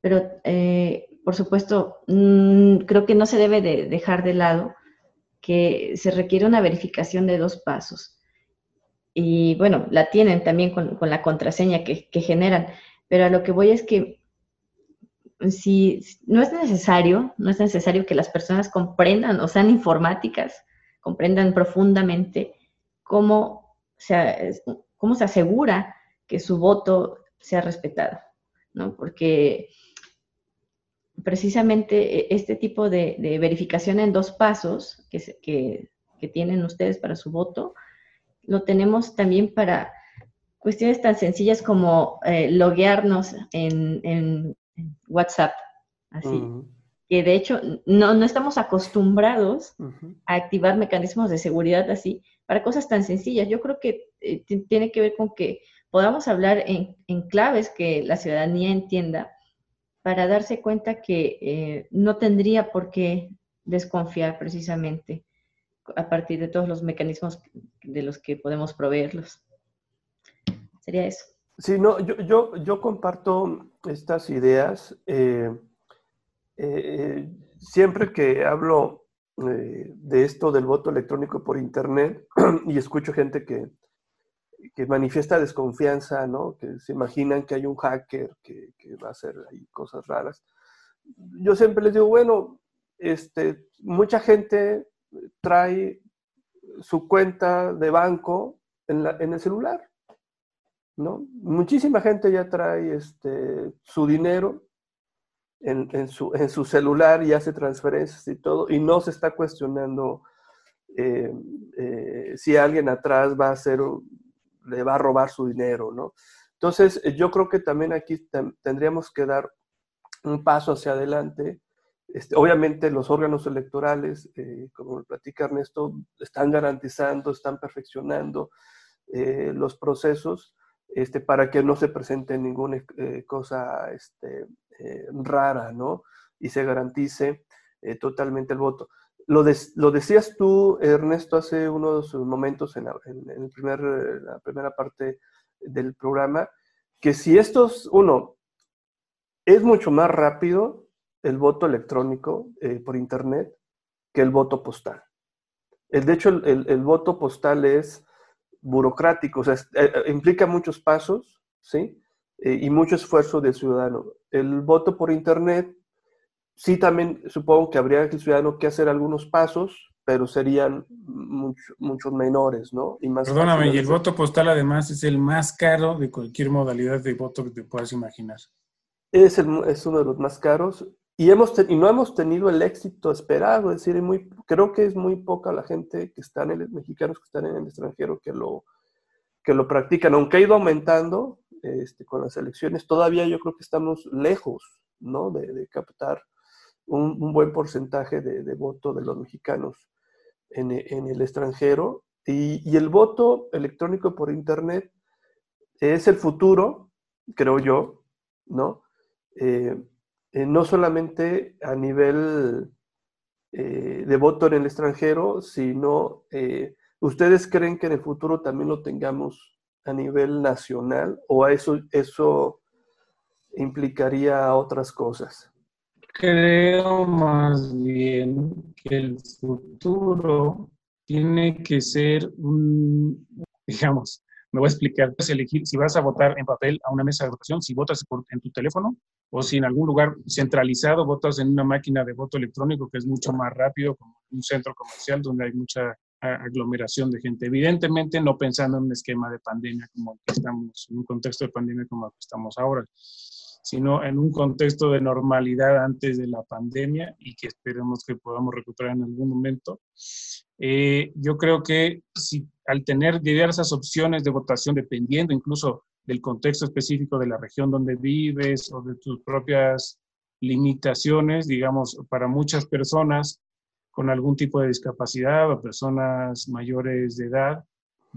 pero eh, por supuesto mm, creo que no se debe de dejar de lado que se requiere una verificación de dos pasos. Y bueno, la tienen también con, la contraseña que, que generan, pero a lo que voy es que si no es necesario, no es necesario que las personas comprendan o sean informáticas, comprendan profundamente cómo se, cómo se asegura que su voto sea respetado, ¿no? Porque precisamente e, este tipo de, verificación en dos pasos que, que, tienen ustedes para su voto, lo tenemos también para cuestiones tan sencillas como eh, loguearnos en, WhatsApp, así. Que de hecho no, no estamos acostumbrados a activar mecanismos de seguridad así para cosas tan sencillas. Yo creo que eh, tiene que ver con que podamos hablar en, en, claves que la ciudadanía entienda para darse cuenta que eh, no tendría por qué desconfiar precisamente a partir de todos los mecanismos de los que podemos proveerlos. Sería eso. Sí, no, yo, yo, yo comparto estas ideas. Eh, eh, siempre que hablo eh, de esto del voto electrónico por Internet y escucho gente que, que, manifiesta desconfianza, ¿no? que se imaginan que hay un hacker que, que, va a hacer ahí cosas raras, yo siempre les digo, bueno, este, mucha gente trae su cuenta de banco en, la, en el celular. ¿No? Muchísima gente ya trae este, su dinero en, su, en, su, celular y hace transferencias y todo, y no se está cuestionando eh, eh, si alguien atrás va a hacer, le va a robar su dinero, ¿no? Entonces, yo creo que también aquí tendríamos que dar un paso hacia adelante. Este, obviamente los órganos electorales, eh, como platica Ernesto, están garantizando, están perfeccionando los procesos, este, para que no se presente ninguna eh, cosa este, eh, rara, ¿no? Y se garantice eh, totalmente el voto. Lo, lo, decías tú, Ernesto, hace unos momentos en, la, el primer, la primera parte del programa, que si estos, uno, es mucho más rápido el voto electrónico por Internet que el voto postal. El, de hecho, el, el voto postal es burocrático, o sea, eh, eh, implica muchos pasos, ¿sí? Eh, y mucho esfuerzo del ciudadano. El voto por Internet, sí también supongo que habría el ciudadano que hacer algunos pasos, pero serían mucho, muchos menores, ¿no? Y más Perdóname, y el voto postal además es el más caro de cualquier modalidad de voto que te puedas imaginar. Es, el, es uno de los más caros y, hemos y no hemos tenido el éxito esperado, es decir, muy, creo que es muy poca la gente que están en el, mexicanos que están en el extranjero que lo, que lo practican, aunque ha ido aumentando este, con las elecciones, todavía yo creo que estamos lejos ¿no? de, captar un, buen porcentaje de, voto de los mexicanos en, en el extranjero. Y, y, el voto electrónico por Internet es el futuro, creo yo, ¿no? Eh, eh, no solamente a nivel eh, de voto en el extranjero, sino ¿ustedes creen que en el futuro también lo tengamos a nivel nacional o eso, eso implicaría otras cosas? Creo más bien que el futuro tiene que ser digamos, me voy a explicar, puedes elegir si vas a votar en papel a una mesa de votación, si votas en tu teléfono o si en algún lugar centralizado votas en una máquina de voto electrónico que es mucho más rápido, como un centro comercial donde hay mucha aglomeración de gente. Evidentemente no pensando en un esquema de pandemia como el que estamos, en un contexto de pandemia como el que estamos ahora, sino en un contexto de normalidad antes de la pandemia y que esperemos que podamos recuperar en algún momento. Eh, yo creo que si, al tener diversas opciones de votación, dependiendo incluso del contexto específico de la región donde vives o de tus propias limitaciones, digamos, para muchas personas con algún tipo de discapacidad o personas mayores de edad,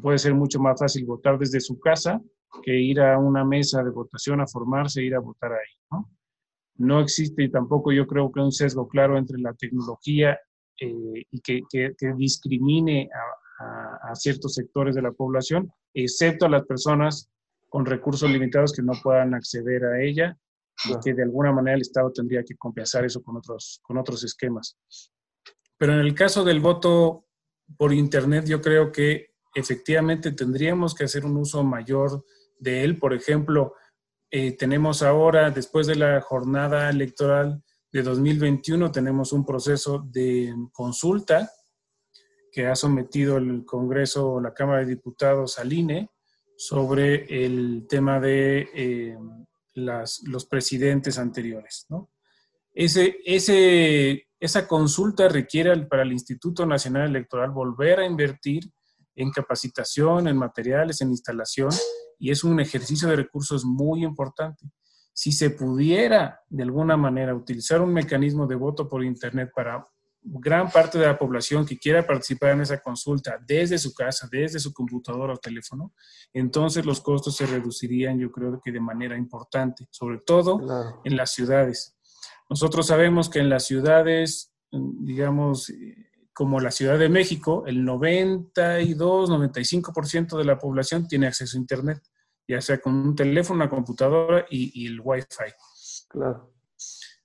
puede ser mucho más fácil votar desde su casa que ir a una mesa de votación a formarse e ir a votar ahí. ¿no? no existe tampoco yo creo que un sesgo claro entre la tecnología eh, y que, que, discrimine a, a, ciertos sectores de la población, excepto a las personas con recursos limitados que no puedan acceder a ella y que de alguna manera el Estado tendría que compensar eso con otros, con otros esquemas. Pero en el caso del voto por Internet, yo creo que efectivamente tendríamos que hacer un uso mayor de él. Por ejemplo, eh, tenemos ahora, después de la jornada electoral de 2021, tenemos un proceso de consulta que ha sometido el Congreso la Cámara de Diputados al INE sobre el tema de eh, las, los presidentes anteriores. ¿no? Ese, esa consulta requiere para el Instituto Nacional Electoral volver a invertir en capacitación, en materiales, en instalación, y es un ejercicio de recursos muy importante. Si se pudiera de alguna manera utilizar un mecanismo de voto por Internet para gran parte de la población que quiera participar en esa consulta desde su casa, desde su computadora o teléfono, entonces los costos se reducirían, yo creo que de manera importante, sobre todo en las ciudades. Nosotros sabemos que en las ciudades, digamos, como la Ciudad de México, el 92, 95% de la población tiene acceso a Internet, ya sea con un teléfono, una computadora y, el Wi-Fi. Claro.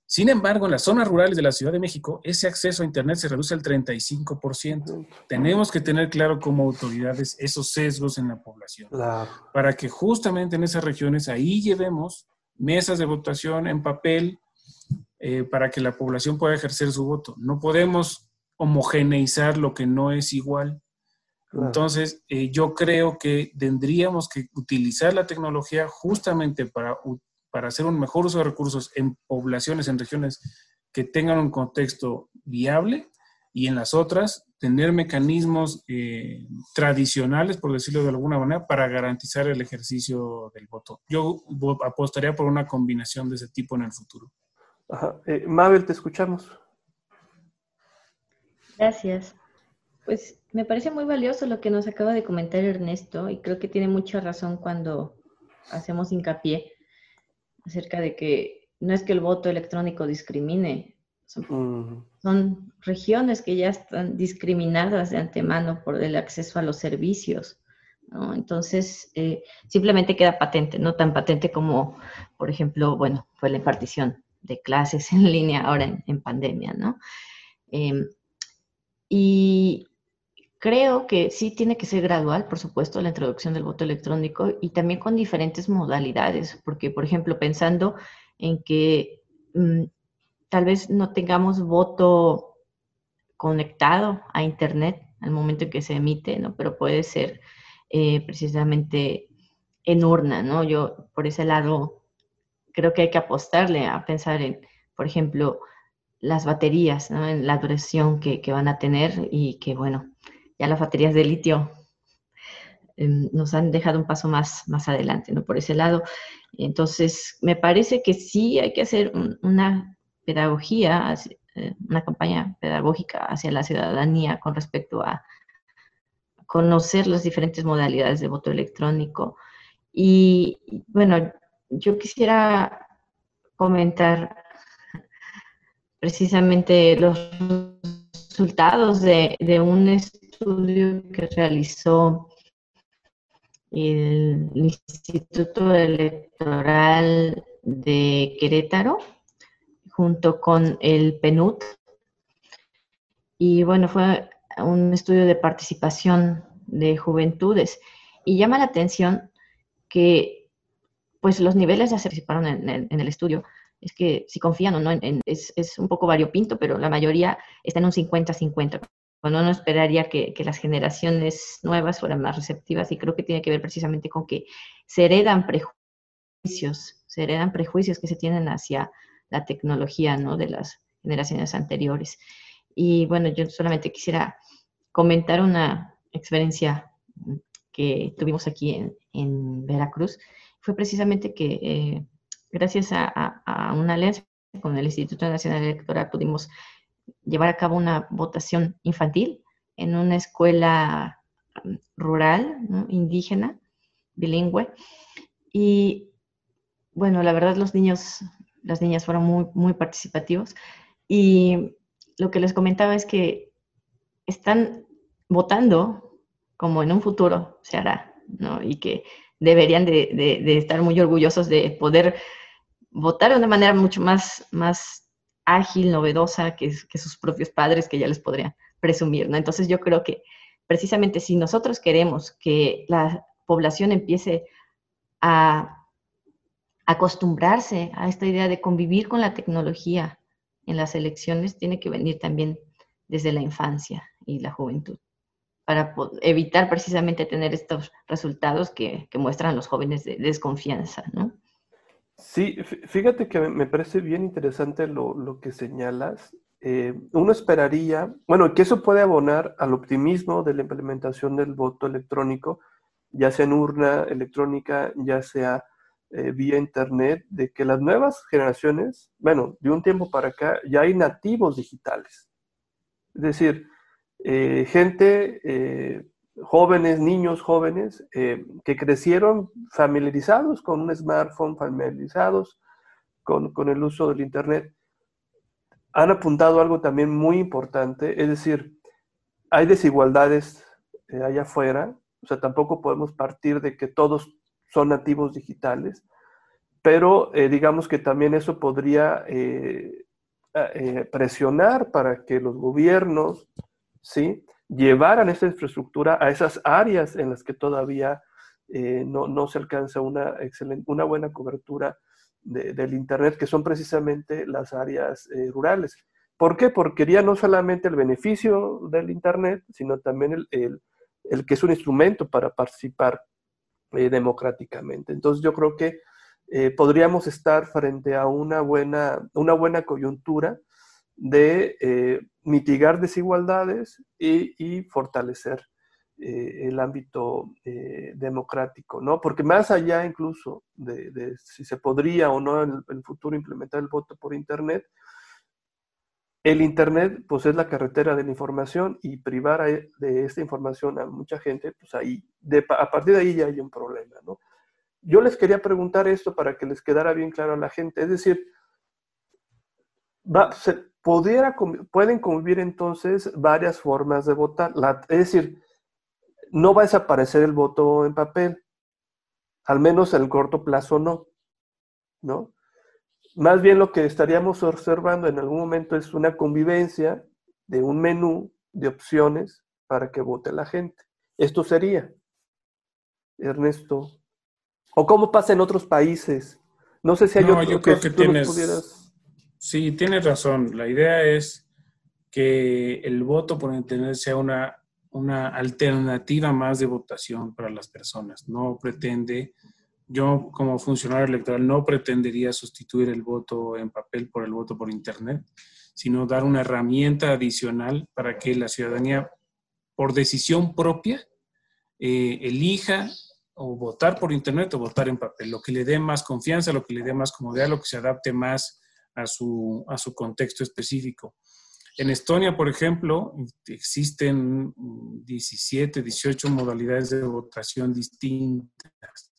Sin embargo, en las zonas rurales de la Ciudad de México, ese acceso a Internet se reduce al 35%. Tenemos que tener claro como autoridades esos sesgos en la población. Para que justamente en esas regiones ahí llevemos mesas de votación en papel eh, para que la población pueda ejercer su voto. No podemos homogeneizar lo que no es igual. Entonces, eh, yo creo que tendríamos que utilizar la tecnología justamente para, para hacer un mejor uso de recursos en poblaciones, en regiones que tengan un contexto viable y en las otras tener mecanismos eh, tradicionales, por decirlo de alguna manera, para garantizar el ejercicio del voto. Yo apostaría por una combinación de ese tipo en el futuro. Eh, Mabel, te escuchamos. Gracias. Pues me parece muy valioso lo que nos acaba de comentar Ernesto y creo que tiene mucha razón cuando hacemos hincapié acerca de que no es que el voto electrónico discrimine, son, regiones que ya están discriminadas de antemano por el acceso a los servicios. Entonces, eh, simplemente queda patente, no tan patente como, por ejemplo, bueno, fue la impartición de clases en línea ahora en, pandemia, ¿no? Em, y creo que sí tiene que ser gradual, por supuesto, la introducción del voto electrónico y también con diferentes modalidades, porque, por ejemplo, pensando en que mm, tal vez no tengamos voto conectado a Internet al momento en que se emite, ¿no? Pero puede ser eh, precisamente en urna, ¿no? Yo por ese lado creo que hay que apostarle a pensar en por ejemplo, las baterías, la duración que, van a tener y que, bueno, ya las baterías de litio em, nos han dejado un paso más, más adelante, ¿no? Por ese lado. Entonces, me parece que sí hay que hacer una pedagogía, eh, una campaña pedagógica hacia la ciudadanía con respecto a conocer las diferentes modalidades de voto electrónico. Y bueno, yo quisiera comentar precisamente los resultados de, un estudio que realizó el Instituto Electoral de Querétaro junto con el PNUD. Y bueno, fue un estudio de participación de juventudes. Y llama la atención que pues los niveles ya se participaron en el estudio es que si confían o no, es, un poco variopinto, pero la mayoría está en un 50-50. Cuando uno esperaría que, las generaciones nuevas fueran más receptivas y creo que tiene que ver precisamente con que se heredan prejuicios, se heredan prejuicios que se tienen hacia la tecnología, ¿no? De las generaciones anteriores. Y bueno, yo solamente quisiera comentar una experiencia que tuvimos aquí en, Veracruz. Fue precisamente que eh, gracias a, una alianza con el Instituto Nacional Electoral pudimos llevar a cabo una votación infantil en una escuela um, rural, indígena, bilingüe. Y bueno, la verdad los niños, las niñas fueron muy, muy participativos. Y lo que les comentaba es que están votando como en un futuro se hará, ¿no? Y que deberían de, de estar muy orgullosos de poder votar de una manera mucho más, más ágil, novedosa que, sus propios padres que ya les podrían presumir, ¿no? Entonces yo creo que precisamente si nosotros queremos que la población empiece a acostumbrarse a esta idea de convivir con la tecnología en las elecciones, tiene que venir también desde la infancia y la juventud, para evitar precisamente tener estos resultados que, que muestran los jóvenes de desconfianza, ¿no? Sí, fíjate que me parece bien interesante lo, que señalas. Eh, uno esperaría, bueno, que eso puede abonar al optimismo de la implementación del voto electrónico, ya sea en urna electrónica, ya sea eh, vía internet, de que las nuevas generaciones, bueno, de un tiempo para acá, ya hay nativos digitales. Es decir, eh, gente jóvenes, niños jóvenes eh, que crecieron familiarizados con un smartphone, familiarizados con, el uso del Internet, han apuntado algo también muy importante, es decir, hay desigualdades eh, allá afuera, o sea, tampoco podemos partir de que todos son nativos digitales, pero eh, digamos que también eso podría presionar para que los gobiernos, ¿sí? Llevaran esa infraestructura a esas áreas en las que todavía eh, no, se alcanza una, excelente, una buena cobertura del Internet, que son precisamente las áreas eh, rurales. ¿Por qué? Porque quería no solamente el beneficio del Internet, sino también el, que es un instrumento para participar eh, democráticamente. Entonces yo creo que podríamos estar frente a una buena, una buena coyuntura de mitigar desigualdades y, fortalecer eh, el ámbito eh, democrático, ¿no? Porque más allá incluso de, si se podría o no en el, futuro implementar el voto por Internet, el Internet pues es la carretera de la información y privar de esta información a mucha gente, pues ahí, a partir de ahí ya hay un problema, ¿no? Yo les quería preguntar esto para que les quedara bien claro a la gente, es decir, va, se, pueden convivir entonces varias formas de votar. es decir, no va a desaparecer el voto en papel, al menos en el corto plazo no, ¿no? Más bien lo que estaríamos observando en algún momento es una convivencia de un menú de opciones para que vote la gente. Esto sería, Ernesto, o cómo pasa en otros países. No sé si hay otro que, tú pudieras Sí, tienes razón. La idea es que el voto por Internet sea una, una alternativa más de votación para las personas. No pretende yo como funcionario electoral no pretendería sustituir el voto en papel por el voto por Internet, sino dar una herramienta adicional para que la ciudadanía, por decisión propia, eh, elija o votar por Internet o votar en papel, lo que le dé más confianza, lo que le dé más comodidad, lo que se adapte más a su, a su contexto específico. En Estonia, por ejemplo, existen 17, 18 modalidades de votación distintas.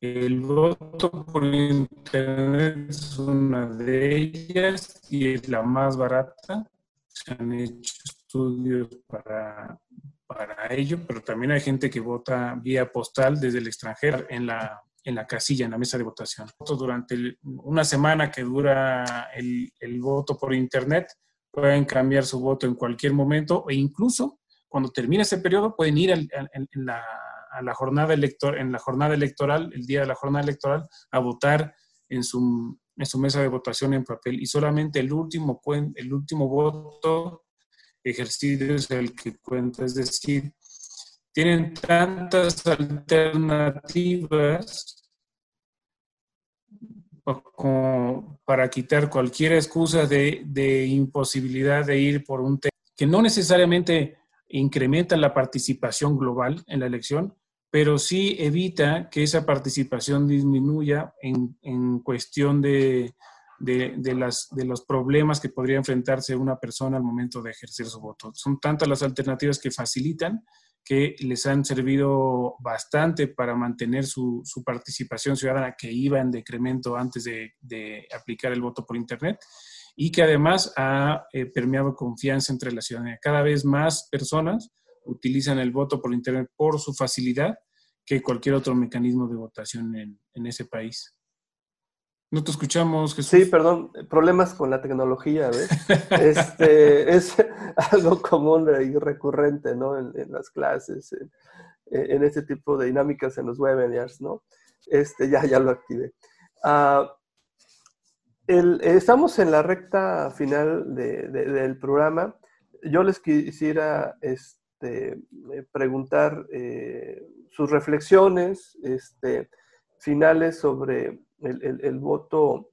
El voto por Internet es una de ellas y es la más barata. Se han hecho estudios para, para ello, pero también hay gente que vota vía postal desde el extranjero en la, en la casilla, en la mesa de votación. Durante una semana que dura el, voto por Internet, pueden cambiar su voto en cualquier momento e incluso cuando termine ese periodo pueden ir en la a la jornada electoral, en la jornada electoral, el día de la jornada electoral, a votar en su, en su mesa de votación en papel. Y solamente el último, el último voto ejercido es el que cuenta. Es decir, tienen tantas alternativas como para quitar cualquier excusa de, de imposibilidad de ir por un tema que no necesariamente incrementa la participación global en la elección, pero sí evita que esa participación disminuya en, en cuestión de, de, de, las, de los problemas que podría enfrentarse una persona al momento de ejercer su voto. Son tantas las alternativas que facilitan que les han servido bastante para mantener su, su participación ciudadana que iba en decremento antes de, aplicar el voto por Internet y que además ha eh, permeado confianza entre la ciudadanía. Cada vez más personas utilizan el voto por Internet por su facilidad que cualquier otro mecanismo de votación en, en ese país. No te escuchamos, Jesús. Sí, perdón, problemas con la tecnología, ¿ves? Este, es algo común y recurrente, ¿no? En, en las clases, en, en, este tipo de dinámicas en los webinars, ¿no? Este, ya, ya lo activé. Uh, el, estamos en la recta final de, de, del programa. Yo les quisiera este, preguntar eh, sus reflexiones este, finales sobre el, el, el voto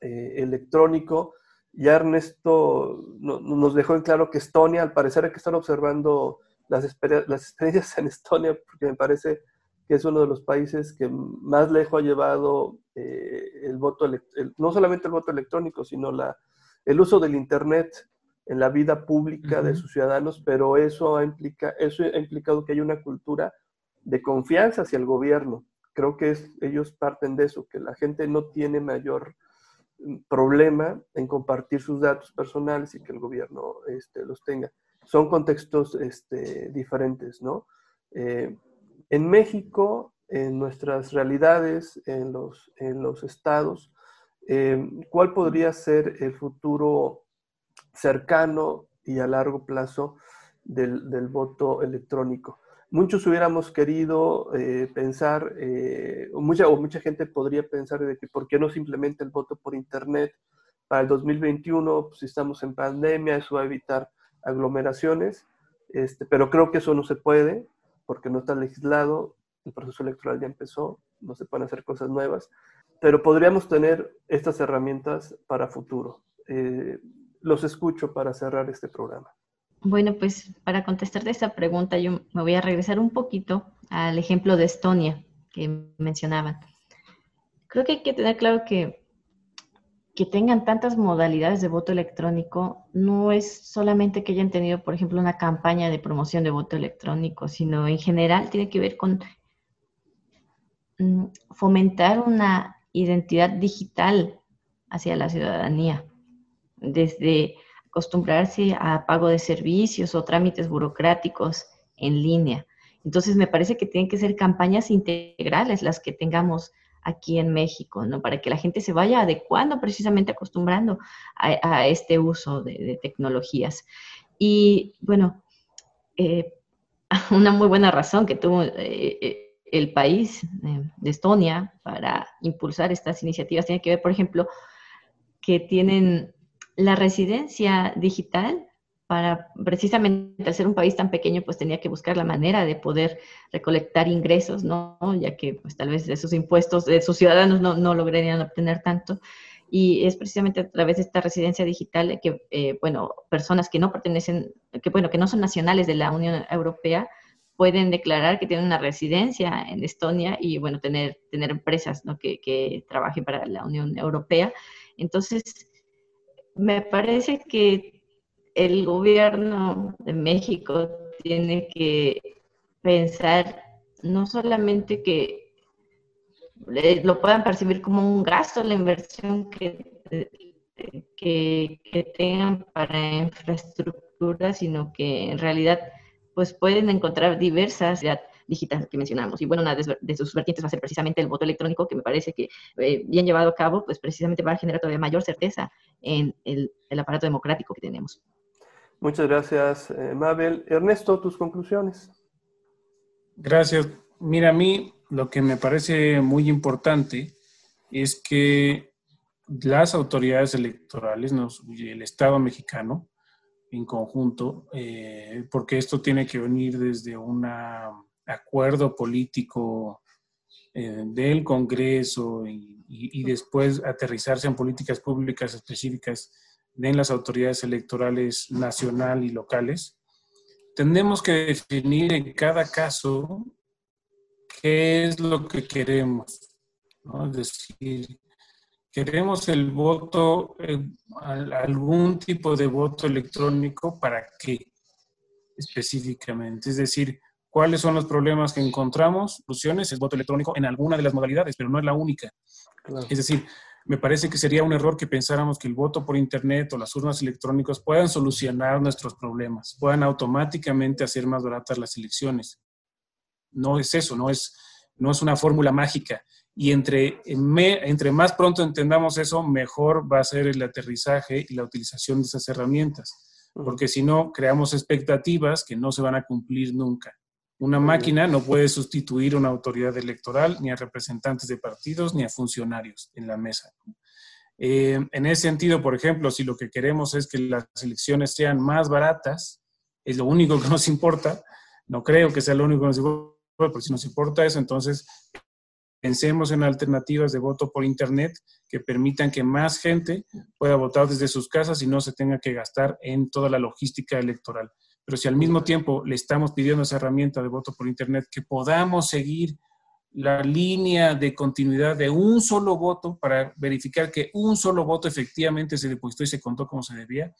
eh, electrónico. Ya Ernesto no, nos dejó en claro que Estonia, al parecer hay que estar observando las, las experiencias en Estonia, porque me parece que es uno de los países que más lejos ha llevado eh, el voto, el, no solamente el voto electrónico, sino la, el uso del Internet en la vida pública uh -huh. de sus ciudadanos, pero eso, implica, eso ha implicado que hay una cultura de confianza hacia el gobierno. Creo que es, ellos parten de eso, que la gente no tiene mayor mm, problema en compartir sus datos personales y que el gobierno este, los tenga. Son contextos este, diferentes, ¿no? Eh, en México, en nuestras realidades, en los, estados, eh, ¿cuál podría ser el futuro cercano y a largo plazo del voto electrónico. Muchos hubiéramos querido eh, pensar, eh, mucha, o mucha gente podría pensar de que por qué no simplemente el voto por Internet para el 2021, pues, si estamos en pandemia, eso va a evitar aglomeraciones, este, pero creo que eso no se puede porque no está legislado, el proceso electoral ya empezó, no se pueden hacer cosas nuevas, pero podríamos tener estas herramientas para futuro. Eh, los escucho para cerrar este programa. Bueno, pues para contestarte esta pregunta, yo me voy a regresar un poquito al ejemplo de Estonia que mencionaban. Creo que hay que tener claro que que tengan tantas modalidades de voto electrónico no es solamente que hayan tenido, por ejemplo, una campaña de promoción de voto electrónico, sino en general tiene que ver con mm, fomentar una identidad digital hacia la ciudadanía desde acostumbrarse a pago de servicios o trámites burocráticos en línea. Entonces, me parece que tienen que ser campañas integrales las que tengamos aquí en México, ¿no? Para que la gente se vaya adecuando, precisamente acostumbrando a, este uso de, tecnologías. Y bueno, eh, una muy buena razón que tuvo eh, eh el país de Estonia para impulsar estas iniciativas tiene que ver, por ejemplo, que tienen la residencia digital para precisamente al ser un país tan pequeño, pues tenía que buscar la manera de poder recolectar ingresos, ¿no? Ya que pues tal vez de sus impuestos, de sus ciudadanos no, no lograrían obtener tanto. Y es precisamente a través de esta residencia digital que, eh, bueno, personas que no pertenecen, que bueno, que no son nacionales de la Unión Europea, pueden declarar que tienen una residencia en Estonia y, bueno, tener, tener empresas ¿no? que, que trabajen para la Unión Europea. Entonces, me parece que el gobierno de México tiene que pensar no solamente que lo puedan percibir como un gasto la inversión que, que, tengan para infraestructura, sino que en realidad pues pueden encontrar diversas digitales que mencionamos. Y bueno, una de sus vertientes va a ser precisamente el voto electrónico, que me parece que eh, bien llevado a cabo, pues precisamente va a generar todavía mayor certeza en el aparato democrático que tenemos. Muchas gracias, eh, Mabel. Ernesto, tus conclusiones. Gracias. Mira, a mí lo que me parece muy importante es que las autoridades electorales, el Estado mexicano en conjunto, eh, porque esto tiene que venir desde un acuerdo político eh, del Congreso y después aterrizarse en políticas públicas específicas en las autoridades electorales nacional y locales, tenemos que definir en cada caso qué es lo que queremos. Es decir, queremos el voto, eh, algún tipo de voto electrónico, ¿para qué específicamente? Es decir, ¿cuáles son los problemas que encontramos? Soluciones, el voto electrónico en alguna de las modalidades, pero no es la única. Es decir, me parece que sería un error que pensáramos que el voto por Internet o las urnas electrónicas puedan solucionar nuestros problemas, puedan automáticamente hacer más baratas las elecciones. No es eso, no es, no es una fórmula mágica. Y entre, entre más pronto entendamos eso, mejor va a ser el aterrizaje y la utilización de esas herramientas. Porque si no, creamos expectativas que no se van a cumplir nunca. Una máquina no puede sustituir a una autoridad electoral, ni a representantes de partidos, ni a funcionarios en la mesa. Eh, en ese sentido, por ejemplo, si lo que queremos es que las elecciones sean más baratas, es lo único que nos importa, no creo que sea lo único que nos importa, pero si nos importa eso, entonces pensemos en alternativas de voto por Internet que permitan que más gente pueda votar desde sus casas y no se tenga que gastar en toda la logística electoral pero si al mismo tiempo le estamos pidiendo esa herramienta de voto por Internet, que podamos seguir la línea de continuidad de un solo voto para verificar que un solo voto efectivamente se depositó y se contó como se debía,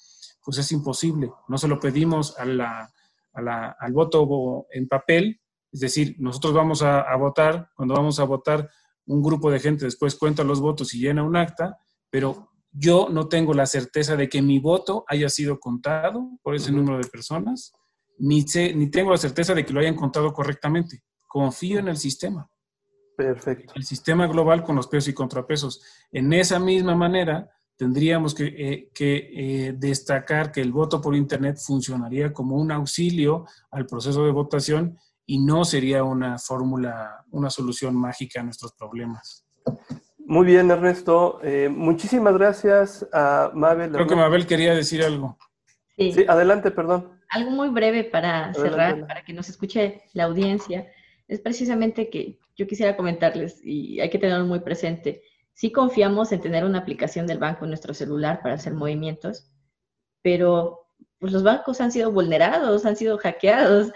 pues es imposible. No se lo pedimos al voto en papel, es decir, nosotros vamos a, a, votar, cuando vamos a votar, un grupo de gente después cuenta los votos y llena un acta, pero yo no tengo la certeza de que mi voto haya sido contado por ese número de personas, ni, ni tengo la certeza de que lo hayan contado correctamente. Confío en el sistema. Perfecto. El sistema global con los pesos y contrapesos. En esa misma manera, tendríamos que, eh, eh, destacar que el voto por Internet funcionaría como un auxilio al proceso de votación y no sería una fórmula, una solución mágica a nuestros problemas. Muy bien, Ernesto. Eh, muchísimas gracias a Mabel. Creo que Mabel quería decir algo. Sí, adelante, perdón. Algo muy breve para cerrar, para que nos escuche la audiencia. Es precisamente que yo quisiera comentarles, y hay que tenerlo muy presente, sí confiamos en tener una aplicación del banco en nuestro celular para hacer movimientos, pero pues los bancos han sido vulnerados, han sido hackeados,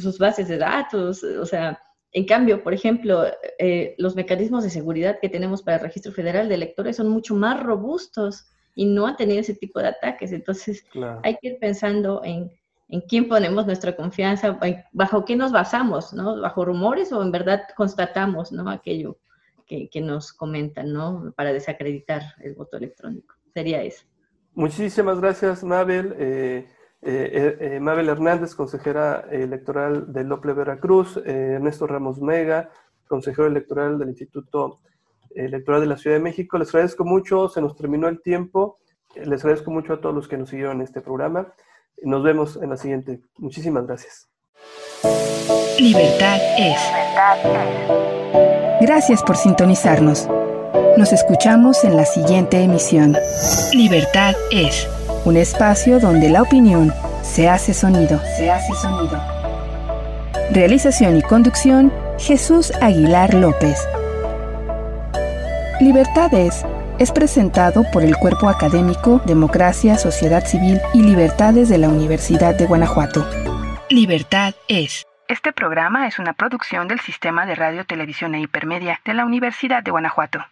sus bases de datos, o sea, en cambio, por ejemplo, eh, los mecanismos de seguridad que tenemos para el Registro Federal de Electores son mucho más robustos y no han tenido ese tipo de ataques. Entonces, hay que ir pensando en, en quién ponemos nuestra confianza, bajo qué nos basamos, ¿no? Bajo rumores o en verdad constatamos, ¿no? Aquello que, que nos comentan, ¿no? Para desacreditar el voto electrónico. Sería eso. Muchísimas gracias, Mabel. Eh, eh, eh, Mabel Hernández, consejera electoral del Lople Veracruz, eh, Ernesto Ramos Mega, consejero electoral del Instituto Electoral de la Ciudad de México. Les agradezco mucho, se nos terminó el tiempo. Les agradezco mucho a todos los que nos siguieron en este programa. Nos vemos en la siguiente. Muchísimas gracias. Libertad es. Gracias por sintonizarnos. Nos escuchamos en la siguiente emisión. Libertad es. Un espacio donde la opinión se hace sonido. Se hace sonido. Realización y conducción, Jesús Aguilar López. Libertades es presentado por el Cuerpo Académico Democracia, Sociedad Civil y Libertades de la Universidad de Guanajuato. Libertad es. Este programa es una producción del Sistema de Radio, Televisión e Hipermedia de la Universidad de Guanajuato.